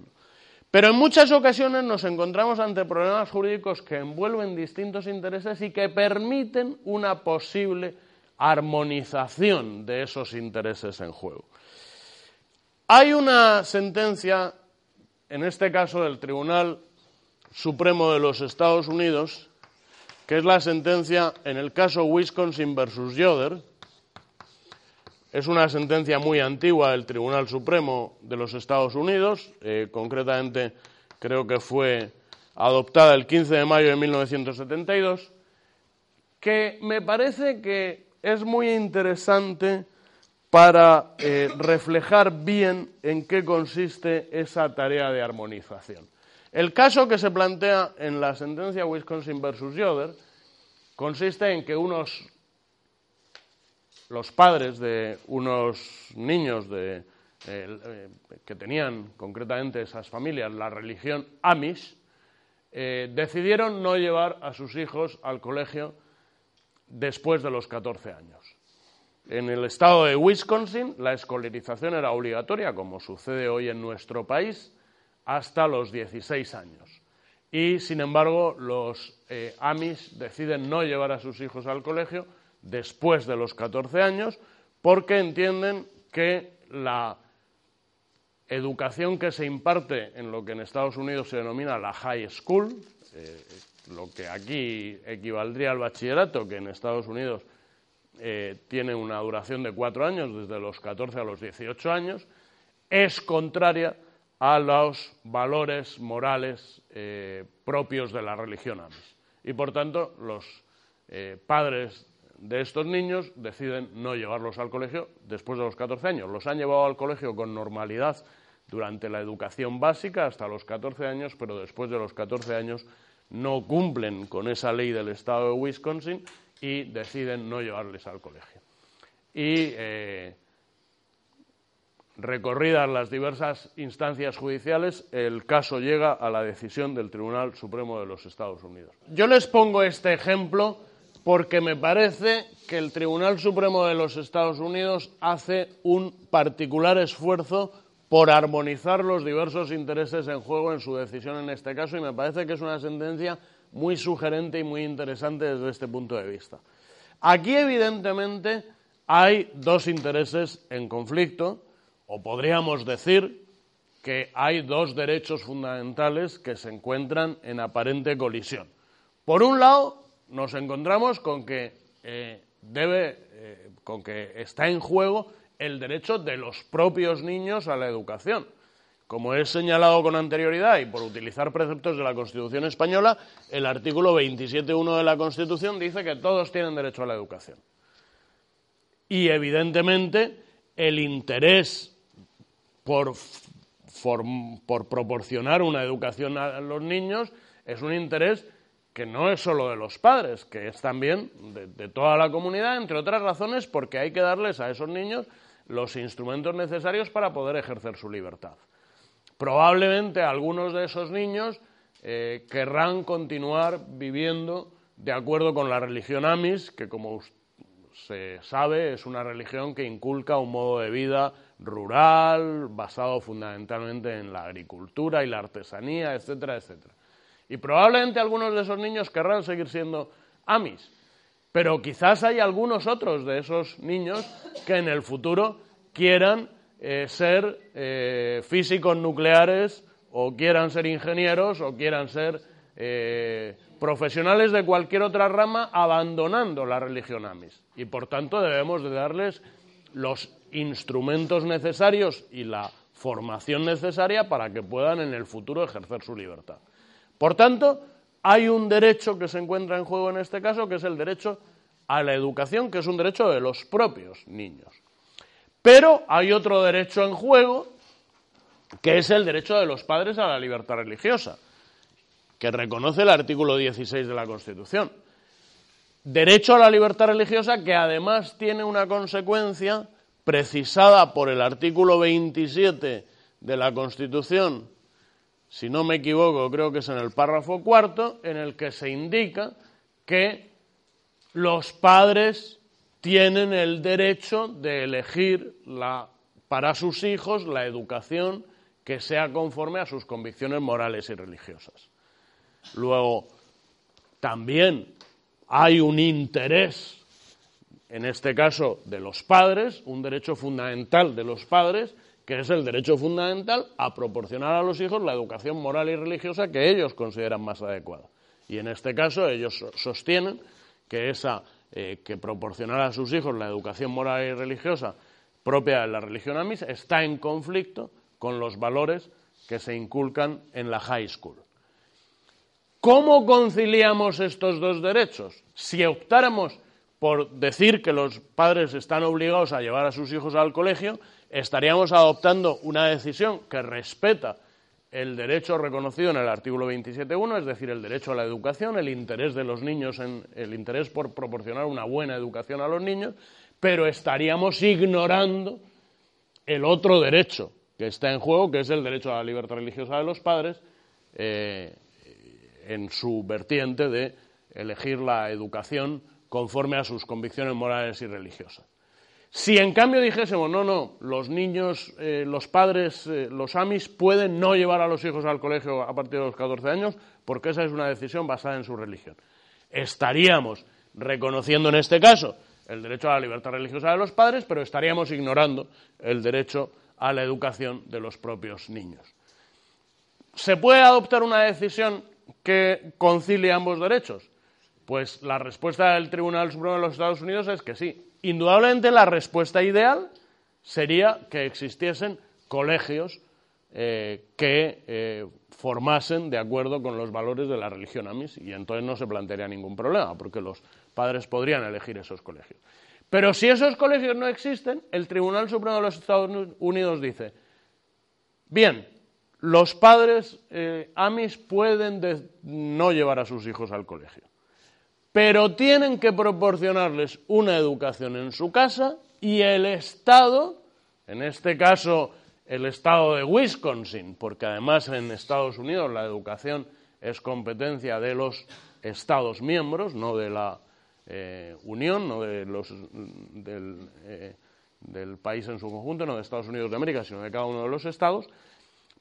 A: Pero en muchas ocasiones nos encontramos ante problemas jurídicos que envuelven distintos intereses y que permiten una posible armonización de esos intereses en juego. Hay una sentencia, en este caso del Tribunal Supremo de los Estados Unidos, que es la sentencia en el caso Wisconsin versus Yoder, es una sentencia muy antigua del Tribunal Supremo de los Estados Unidos, eh, concretamente creo que fue adoptada el 15 de mayo de 1972, que me parece que es muy interesante para eh, reflejar bien en qué consiste esa tarea de armonización. El caso que se plantea en la sentencia Wisconsin versus Yoder consiste en que unos los padres de unos niños eh, eh, que tenían concretamente esas familias la religión Amish, eh, decidieron no llevar a sus hijos al colegio después de los 14 años. En el estado de Wisconsin la escolarización era obligatoria, como sucede hoy en nuestro país, hasta los 16 años. Y, sin embargo, los Amish deciden no llevar a sus hijos al colegio después de los 14 años porque entienden que la educación que se imparte en lo que en Estados Unidos se denomina la high school, eh, lo que aquí equivaldría al bachillerato, que en Estados Unidos eh, tiene una duración de cuatro años, desde los 14 a los 18 años, es contraria a los valores morales eh, propios de la religión Amish. Y por tanto, los padres de estos niños deciden no llevarlos al colegio después de los 14 años. Los han llevado al colegio con normalidad durante la educación básica hasta los 14 años, pero después de los 14 años no cumplen con esa ley del estado de Wisconsin y deciden no llevarles al colegio. Y eh, recorridas las diversas instancias judiciales, el caso llega a la decisión del Tribunal Supremo de los Estados Unidos. Yo les pongo este ejemplo porque me parece que el Tribunal Supremo de los Estados Unidos hace un particular esfuerzo por armonizar los diversos intereses en juego en su decisión en este caso y me parece que es una sentencia muy sugerente y muy interesante desde este punto de vista. Aquí, evidentemente, hay dos intereses en conflicto, o podríamos decir que hay dos derechos fundamentales que se encuentran en aparente colisión. Por un lado, nos encontramos con que eh, debe, eh, con que está en juego el derecho de los propios niños a la educación. Como he señalado con anterioridad y por utilizar preceptos de la Constitución española, el artículo 27.1 de la Constitución dice que todos tienen derecho a la educación. Y evidentemente el interés por, por proporcionar una educación a los niños es un interés que no es solo de los padres, que es también de, toda la comunidad, entre otras razones porque hay que darles a esos niños los instrumentos necesarios para poder ejercer su libertad. Probablemente algunos de esos niños eh, querrán continuar viviendo de acuerdo con la religión Amis, que como se sabe es una religión que inculca un modo de vida rural, basado fundamentalmente en la agricultura y la artesanía, etcétera, etcétera. Y probablemente algunos de esos niños querrán seguir siendo amis. Pero quizás hay algunos otros de esos niños que en el futuro quieran eh, ser eh, físicos nucleares o quieran ser ingenieros o quieran ser eh, profesionales de cualquier otra rama abandonando la religión amis. Y por tanto debemos de darles los instrumentos necesarios y la formación necesaria para que puedan en el futuro ejercer su libertad. Por tanto, hay un derecho que se encuentra en juego en este caso, que es el derecho a la educación, que es un derecho de los propios niños. Pero hay otro derecho en juego, que es el derecho de los padres a la libertad religiosa, que reconoce el artículo 16 de la Constitución. derecho a la libertad religiosa que además tiene una consecuencia precisada por el artículo 27 de la Constitución, si no me equivoco, creo que es en el párrafo cuarto, en el que se indica que los padres tienen el derecho de elegir para sus hijos la educación que sea conforme a sus convicciones morales y religiosas. Luego, también hay un interés, en este caso de los padres, un derecho fundamental de los padres, que es el derecho fundamental a proporcionar a los hijos la educación moral y religiosa que ellos consideran más adecuada. Y en este caso ellos sostienen que esa eh, que proporcionar a sus hijos la educación moral y religiosa propia de la religión amis está en conflicto con los valores que se inculcan en la high school. ¿Cómo conciliamos estos dos derechos? Si optáramos por decir que los padres están obligados a llevar a sus hijos al colegio, estaríamos adoptando una decisión que respeta el derecho reconocido en el artículo 27.1, es decir, el derecho a la educación, el interés de los niños, en, el interés por proporcionar una buena educación a los niños, pero estaríamos ignorando el otro derecho que está en juego, que es el derecho a la libertad religiosa de los padres, eh, en su vertiente de elegir la educación conforme a sus convicciones morales y religiosas. Si en cambio dijésemos, no, no, los niños, eh, los padres, eh, los amis pueden no llevar a los hijos al colegio a partir de los 14 años porque esa es una decisión basada en su religión. Estaríamos reconociendo en este caso el derecho a la libertad religiosa de los padres, pero estaríamos ignorando el derecho a la educación de los propios niños. ¿Se puede adoptar una decisión que concilie ambos derechos? Pues la respuesta del Tribunal Supremo de los Estados Unidos es que sí. Indudablemente la respuesta ideal sería que existiesen colegios eh, que eh, formasen de acuerdo con los valores de la religión amis y entonces no se plantearía ningún problema porque los padres podrían elegir esos colegios. Pero si esos colegios no existen, el Tribunal Supremo de los Estados Unidos dice, bien, los padres eh, amis pueden no llevar a sus hijos al colegio pero tienen que proporcionarles una educación en su casa y el Estado, en este caso el Estado de Wisconsin, porque además en Estados Unidos la educación es competencia de los Estados miembros, no de la eh, Unión, no de los, del, eh, del país en su conjunto, no de Estados Unidos de América, sino de cada uno de los estados,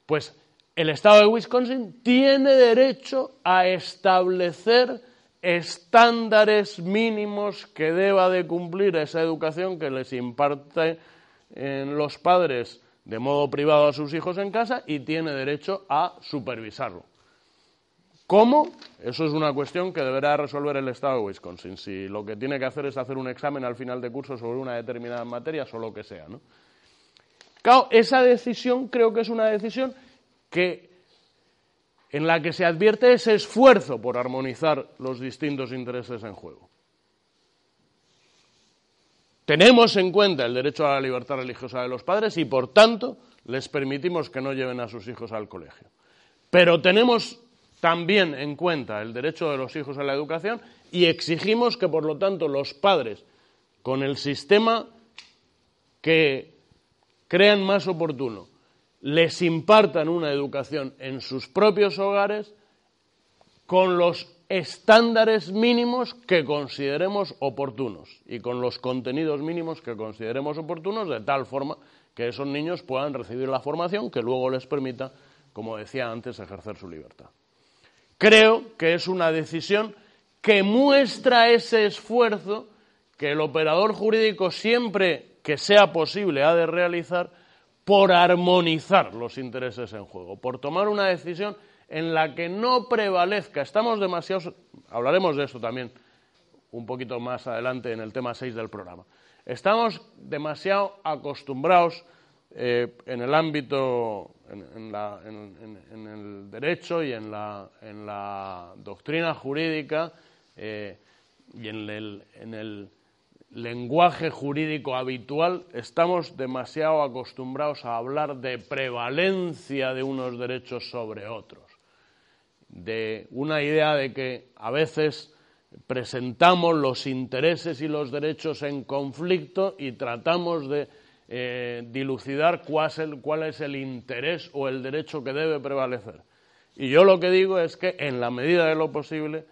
A: pues el Estado de Wisconsin tiene derecho a establecer estándares mínimos que deba de cumplir esa educación que les imparte en los padres de modo privado a sus hijos en casa y tiene derecho a supervisarlo. ¿Cómo? Eso es una cuestión que deberá resolver el Estado de Wisconsin. Si lo que tiene que hacer es hacer un examen al final de curso sobre una determinada materia, o lo que sea. ¿no? Claro, esa decisión creo que es una decisión que en la que se advierte ese esfuerzo por armonizar los distintos intereses en juego. Tenemos en cuenta el derecho a la libertad religiosa de los padres y, por tanto, les permitimos que no lleven a sus hijos al colegio. Pero tenemos también en cuenta el derecho de los hijos a la educación y exigimos que, por lo tanto, los padres, con el sistema que crean más oportuno, les impartan una educación en sus propios hogares con los estándares mínimos que consideremos oportunos y con los contenidos mínimos que consideremos oportunos de tal forma que esos niños puedan recibir la formación que luego les permita, como decía antes, ejercer su libertad. Creo que es una decisión que muestra ese esfuerzo que el operador jurídico siempre que sea posible ha de realizar por armonizar los intereses en juego, por tomar una decisión en la que no prevalezca. Estamos demasiado. Hablaremos de esto también un poquito más adelante en el tema 6 del programa. Estamos demasiado acostumbrados eh, en el ámbito, en, el derecho y en la, doctrina jurídica eh, y en el lenguaje jurídico habitual estamos demasiado acostumbrados a hablar de prevalencia de unos derechos sobre otros, de una idea de que a veces presentamos los intereses y los derechos en conflicto y tratamos de eh, dilucidar cuál es, el, interés o el derecho que debe prevalecer. Y yo lo que digo es que, en la medida de lo posible,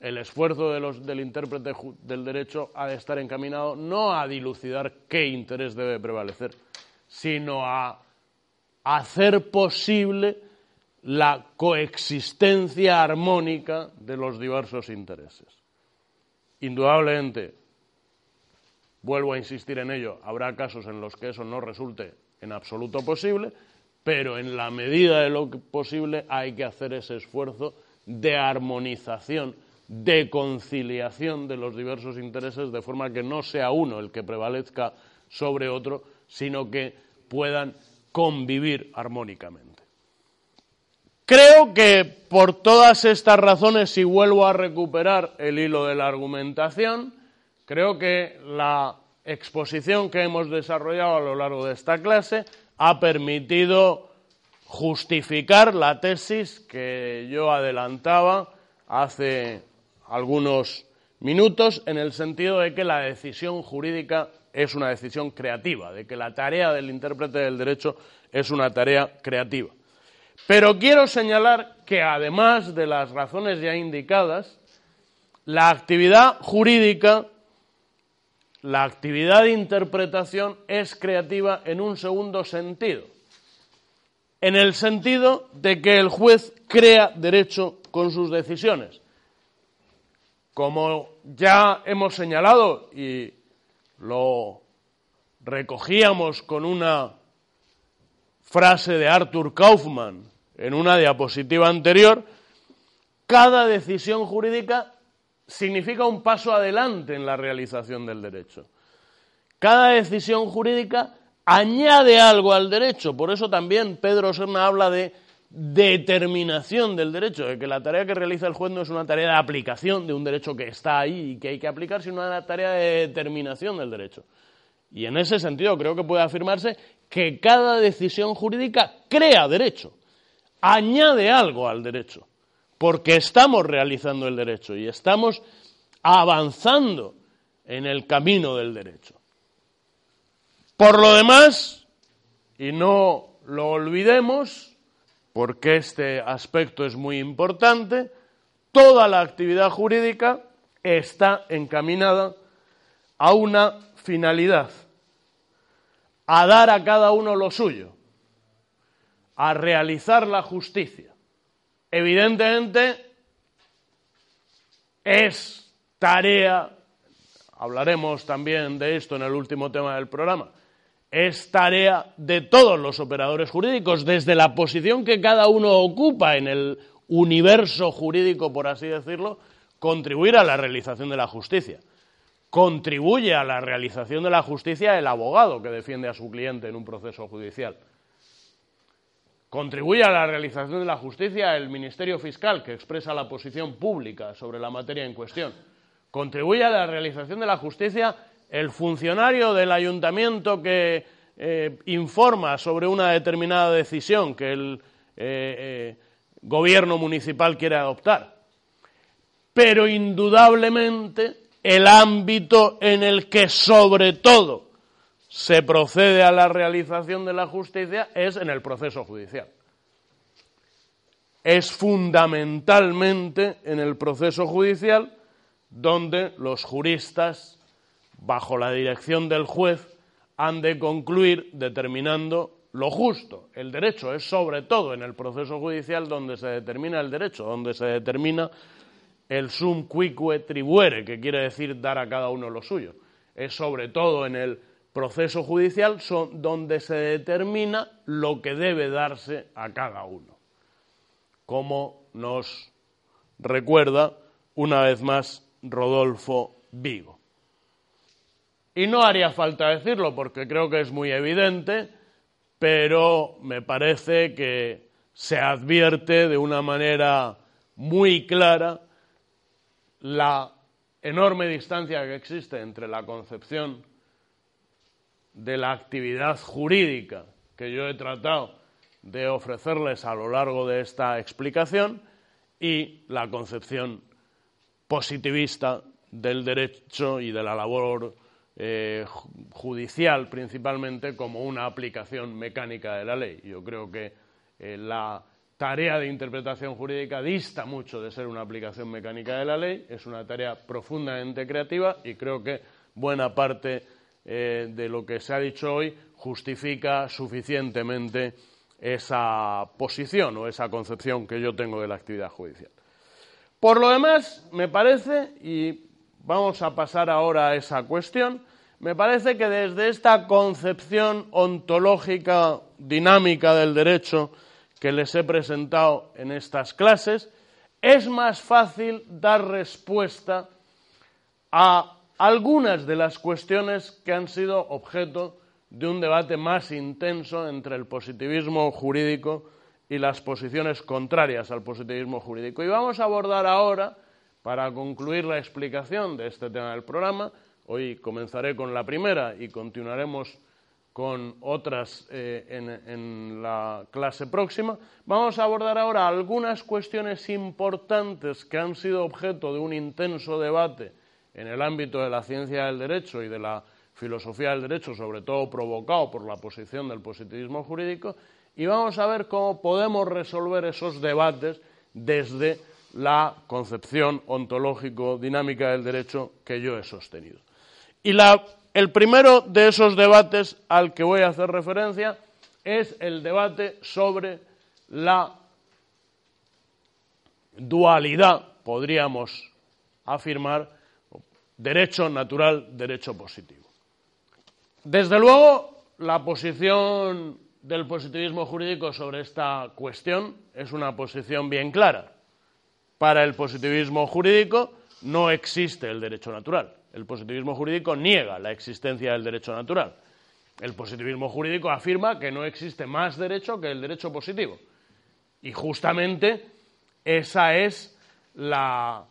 A: el esfuerzo del intérprete del derecho ha de estar encaminado no a dilucidar qué interés debe prevalecer, sino a hacer posible la coexistencia armónica de los diversos intereses. Indudablemente, vuelvo a insistir en ello, habrá casos en los que eso no resulte en absoluto posible, pero en la medida de lo posible hay que hacer ese esfuerzo de armonización, de conciliación de los diversos intereses, de forma que no sea uno el que prevalezca sobre otro, sino que puedan convivir armónicamente. Creo que por todas estas razones, si vuelvo a recuperar el hilo de la argumentación, creo que la exposición que hemos desarrollado a lo largo de esta clase ha permitido justificar la tesis que yo adelantaba hace algunos minutos en el sentido de que la decisión jurídica es una decisión creativa, de que la tarea del intérprete del derecho es una tarea creativa. Pero quiero señalar que además de las razones ya indicadas, la actividad jurídica, la actividad de interpretación es creativa en un segundo sentido, en el sentido de que el juez crea derecho con sus decisiones. Como ya hemos señalado y lo recogíamos con una frase de Arthur Kaufman en una diapositiva anterior, cada decisión jurídica significa un paso adelante en la realización del derecho. Cada decisión jurídica añade algo al derecho. Por eso también Pedro Serna habla de determinación del derecho, de que la tarea que realiza el juez no es una tarea de aplicación de un derecho que está ahí y que hay que aplicar, sino una tarea de determinación del derecho. Y en ese sentido creo que puede afirmarse que cada decisión jurídica crea derecho añade algo al derecho, porque estamos realizando el derecho y estamos avanzando en el camino del derecho. Por lo demás, y no lo olvidemos, porque este aspecto es muy importante, toda la actividad jurídica está encaminada a una finalidad, a dar a cada uno lo suyo a realizar la justicia. Evidentemente, es tarea, hablaremos también de esto en el último tema del programa, es tarea de todos los operadores jurídicos, desde la posición que cada uno ocupa en el universo jurídico, por así decirlo, contribuir a la realización de la justicia. Contribuye a la realización de la justicia el abogado que defiende a su cliente en un proceso judicial. Contribuye a la realización de la justicia el Ministerio Fiscal, que expresa la posición pública sobre la materia en cuestión. Contribuye a la realización de la justicia el funcionario del ayuntamiento que eh, informa sobre una determinada decisión que el eh, eh, gobierno municipal quiere adoptar. Pero indudablemente el ámbito en el que sobre todo se procede a la realización de la justicia es en el proceso judicial. Es fundamentalmente en el proceso judicial donde los juristas, bajo la dirección del juez, han de concluir determinando lo justo. El derecho es sobre todo en el proceso judicial donde se determina el derecho, donde se determina el sum quique tribuere, que quiere decir dar a cada uno lo suyo. Es sobre todo en el proceso judicial son donde se determina lo que debe darse a cada uno, como nos recuerda una vez más Rodolfo Vigo. Y no haría falta decirlo porque creo que es muy evidente, pero me parece que se advierte de una manera muy clara la enorme distancia que existe entre la concepción de la actividad jurídica que yo he tratado de ofrecerles a lo largo de esta explicación y la concepción positivista del derecho y de la labor eh, judicial principalmente como una aplicación mecánica de la ley. Yo creo que eh, la tarea de interpretación jurídica dista mucho de ser una aplicación mecánica de la ley, es una tarea profundamente creativa y creo que buena parte eh, de lo que se ha dicho hoy justifica suficientemente esa posición o esa concepción que yo tengo de la actividad judicial. Por lo demás, me parece, y vamos a pasar ahora a esa cuestión, me parece que desde esta concepción ontológica dinámica del derecho que les he presentado en estas clases, es más fácil dar respuesta a algunas de las cuestiones que han sido objeto de un debate más intenso entre el positivismo jurídico y las posiciones contrarias al positivismo jurídico. Y vamos a abordar ahora, para concluir la explicación de este tema del programa, hoy comenzaré con la primera y continuaremos con otras eh, en, la clase próxima, vamos a abordar ahora algunas cuestiones importantes que han sido objeto de un intenso debate en el ámbito de la ciencia del derecho y de la filosofía del derecho, sobre todo provocado por la posición del positivismo jurídico, y vamos a ver cómo podemos resolver esos debates desde la concepción ontológico-dinámica del derecho que yo he sostenido. Y el primero de esos debates al que voy a hacer referencia es el debate sobre la dualidad, podríamos afirmar, derecho natural, derecho positivo. Desde luego, la posición del positivismo jurídico sobre esta cuestión es una posición bien clara. Para el positivismo jurídico no existe el derecho natural. El positivismo jurídico niega la existencia del derecho natural. El positivismo jurídico afirma que no existe más derecho que el derecho positivo. Y justamente esa es la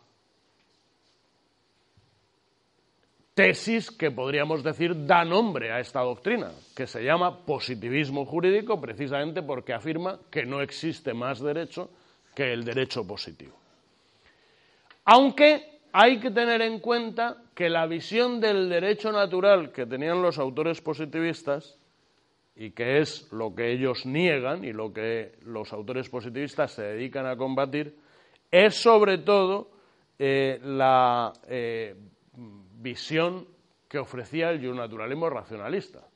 A: tesis que podríamos decir da nombre a esta doctrina, que se llama positivismo jurídico precisamente porque afirma que no existe más derecho que el derecho positivo. Aunque hay que tener en cuenta que la visión del derecho natural que tenían los autores positivistas, y que es lo que ellos niegan y lo que los autores positivistas se dedican a combatir, es sobre todo eh, la eh, visión que ofrecía el naturalismo racionalista.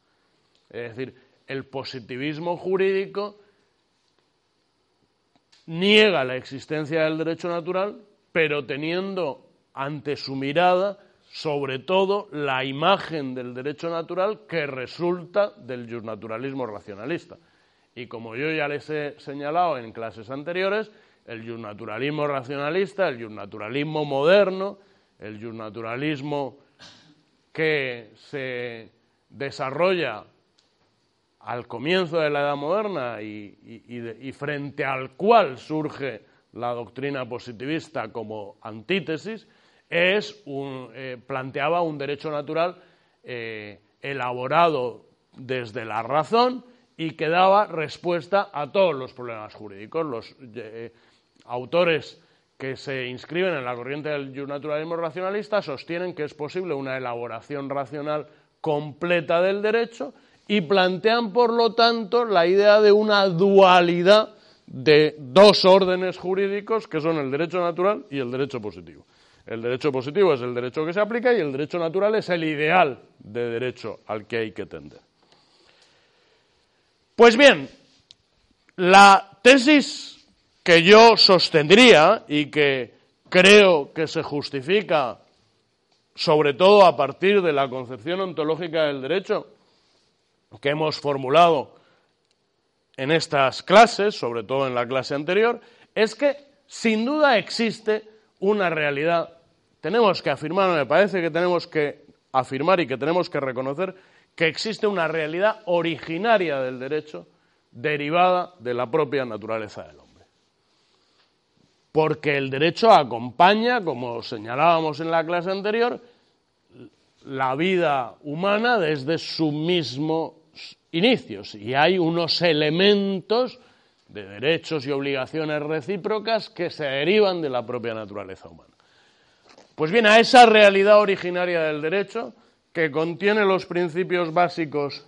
A: Es decir, el positivismo jurídico niega la existencia del derecho natural, pero teniendo ante su mirada sobre todo la imagen del derecho natural que resulta del naturalismo racionalista. Y como yo ya les he señalado en clases anteriores, el naturalismo racionalista, el naturalismo moderno, el naturalismo que se desarrolla al comienzo de la Edad Moderna y, frente al cual surge la doctrina positivista como antítesis, es eh, planteaba un derecho natural eh, elaborado desde la razón y que daba respuesta a todos los problemas jurídicos. Los eh, autores que se inscriben en la corriente del naturalismo racionalista sostienen que es posible una elaboración racional completa del derecho y plantean, por lo tanto, la idea de una dualidad de dos órdenes jurídicos que son el derecho natural y el derecho positivo. El derecho positivo es el derecho que se aplica y el derecho natural es el ideal de derecho al que hay que tender. Pues bien, la tesis que yo sostendría y que creo que se justifica sobre todo a partir de la concepción ontológica del derecho que hemos formulado en estas clases, sobre todo en la clase anterior, es que sin duda existe una realidad. Tenemos que afirmar, me parece que tenemos que afirmar y que tenemos que reconocer que existe una realidad originaria del derecho derivada de la propia naturaleza del hombre porque el derecho acompaña, como señalábamos en la clase anterior, la vida humana desde sus mismos inicios. Y hay unos elementos de derechos y obligaciones recíprocas que se derivan de la propia naturaleza humana. Pues bien, a esa realidad originaria del derecho, que contiene los principios básicos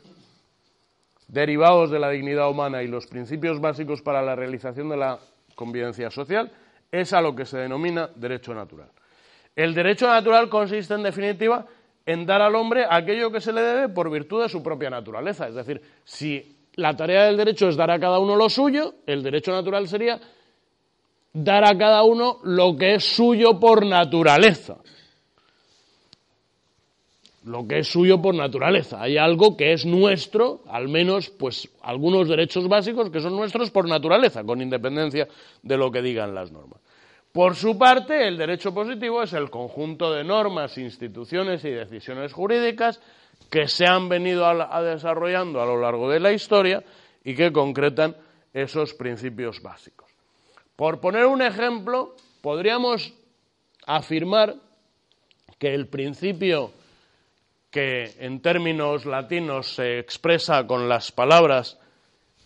A: derivados de la dignidad humana y los principios básicos para la realización de la convivencia social, es a lo que se denomina derecho natural. El derecho natural consiste, en definitiva, en dar al hombre aquello que se le debe por virtud de su propia naturaleza. Es decir, si la tarea del derecho es dar a cada uno lo suyo, el derecho natural sería dar a cada uno lo que es suyo por naturaleza. Lo que es suyo por naturaleza. Hay algo que es nuestro, al menos, pues, algunos derechos básicos que son nuestros por naturaleza, con independencia de lo que digan las normas. Por su parte, el derecho positivo es el conjunto de normas, instituciones y decisiones jurídicas que se han venido a, desarrollando a lo largo de la historia y que concretan esos principios básicos. Por poner un ejemplo, podríamos afirmar que el principio que en términos latinos se expresa con las palabras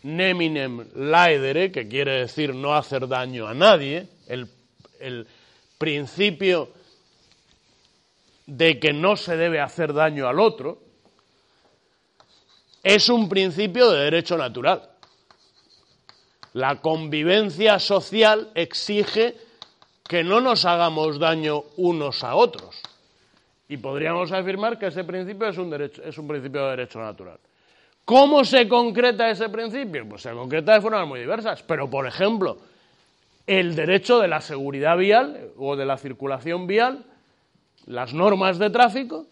A: neminem laedere, que quiere decir no hacer daño a nadie, el el principio de que no se debe hacer daño al otro, es un principio de derecho natural. La convivencia social exige que no nos hagamos daño unos a otros. Y podríamos afirmar que ese principio es un, derecho, es un principio de derecho natural. ¿Cómo se concreta ese principio? Pues se concreta de formas muy diversas. Pero, por ejemplo, el derecho de la seguridad vial o de la circulación vial, las normas de tráfico,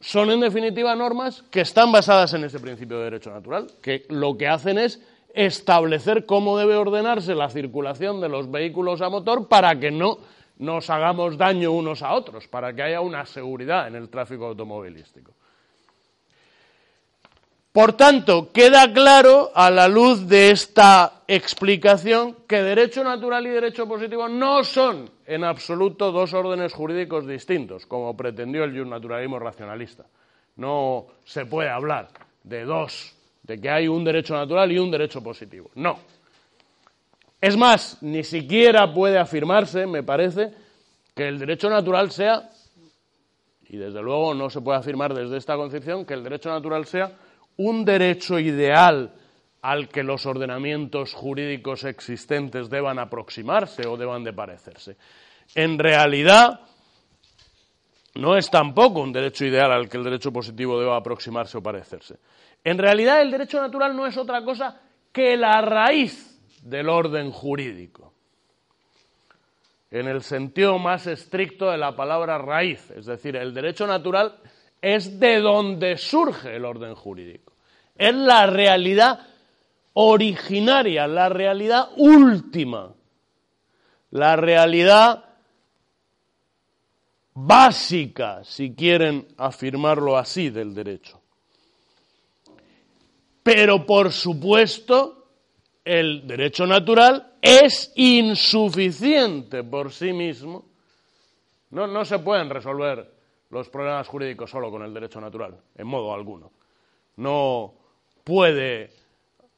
A: son en definitiva normas que están basadas en ese principio de derecho natural, que lo que hacen es establecer cómo debe ordenarse la circulación de los vehículos a motor para que no nos hagamos daño unos a otros, para que haya una seguridad en el tráfico automovilístico. Por tanto, queda claro a la luz de esta explicación que derecho natural y derecho positivo no son en absoluto dos órdenes jurídicos distintos, como pretendió el naturalismo racionalista. No se puede hablar de dos, de que hay un derecho natural y un derecho positivo. No. Es más, ni siquiera puede afirmarse, me parece, que el derecho natural sea, y desde luego no se puede afirmar desde esta concepción, que el derecho natural sea un derecho ideal al que los ordenamientos jurídicos existentes deban aproximarse o deban de parecerse. En realidad, no es tampoco un derecho ideal al que el derecho positivo deba aproximarse o parecerse. En realidad, el derecho natural no es otra cosa que la raíz del orden jurídico, en el sentido más estricto de la palabra raíz, es decir, el derecho natural es de donde surge el orden jurídico. Es la realidad originaria, la realidad última, la realidad básica, si quieren afirmarlo así, del derecho. Pero, por supuesto, el derecho natural es insuficiente por sí mismo. No, se pueden resolver los problemas jurídicos solo con el derecho natural, en modo alguno. No puede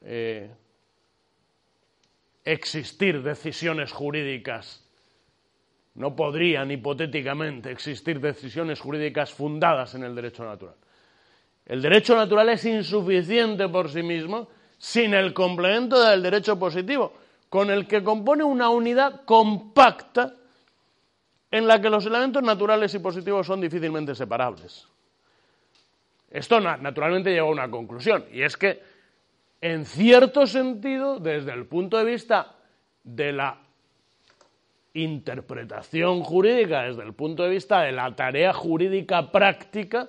A: eh, existir decisiones jurídicas, no podrían hipotéticamente existir decisiones jurídicas fundadas en el derecho natural. El derecho natural es insuficiente por sí mismo sin el complemento del derecho positivo, con el que compone una unidad compacta en la que los elementos naturales y positivos son difícilmente separables. Esto naturalmente lleva a una conclusión, y es que, en cierto sentido, desde el punto de vista de la interpretación jurídica, desde el punto de vista de la tarea jurídica práctica,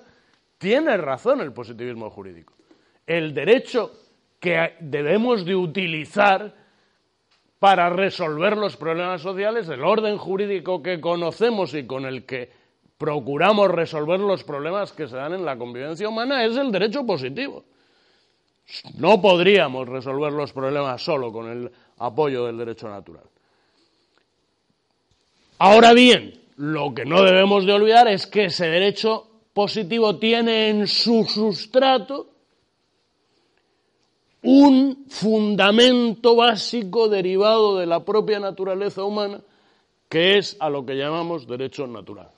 A: tiene razón el positivismo jurídico. El derecho que debemos de utilizar para resolver los problemas sociales, el orden jurídico que conocemos y con el que procuramos resolver los problemas que se dan en la convivencia humana es el derecho positivo. No podríamos resolver los problemas solo con el apoyo del derecho natural. Ahora bien, lo que no debemos de olvidar es que ese derecho positivo tiene en su sustrato un fundamento básico derivado de la propia naturaleza humana que es a lo que llamamos derecho natural.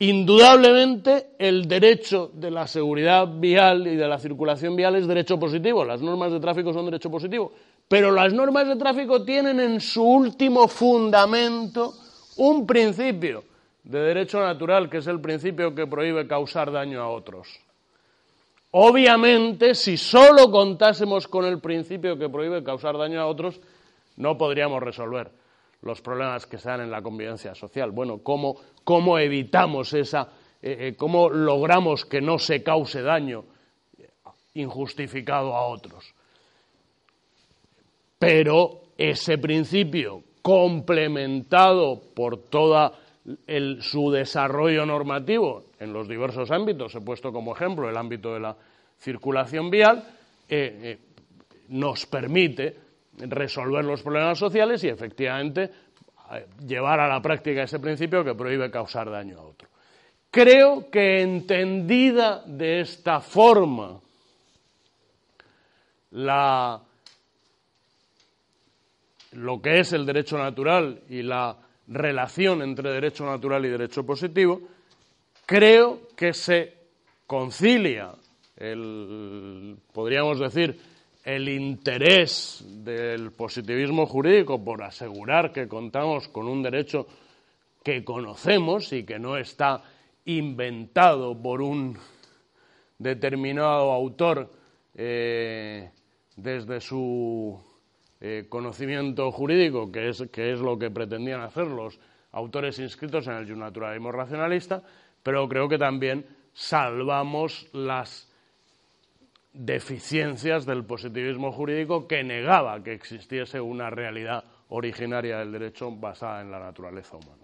A: Indudablemente, el derecho de la seguridad vial y de la circulación vial es derecho positivo. Las normas de tráfico son derecho positivo. Pero las normas de tráfico tienen en su último fundamento un principio de derecho natural, que es el principio que prohíbe causar daño a otros. Obviamente, si solo contásemos con el principio que prohíbe causar daño a otros, no podríamos resolver los problemas que se dan en la convivencia social. Bueno, ¿cómo, cómo evitamos esa, eh, eh, cómo logramos que no se cause daño injustificado a otros? Pero ese principio, complementado por todo su desarrollo normativo en los diversos ámbitos, he puesto como ejemplo el ámbito de la circulación vial, eh, nos permite resolver los problemas sociales y efectivamente eh, llevar a la práctica ese principio que prohíbe causar daño a otro. Creo que entendida de esta forma lo que es el derecho natural y la relación entre derecho natural y derecho positivo, creo que se concilia el, podríamos decir, el interés del positivismo jurídico por asegurar que contamos con un derecho que conocemos y que no está inventado por un determinado autor eh, desde su eh, conocimiento jurídico, que es, que es lo que pretendían hacer los autores inscritos en el naturalismo racionalista, pero creo que también salvamos las deficiencias del positivismo jurídico que negaba que existiese una realidad originaria del derecho basada en la naturaleza humana.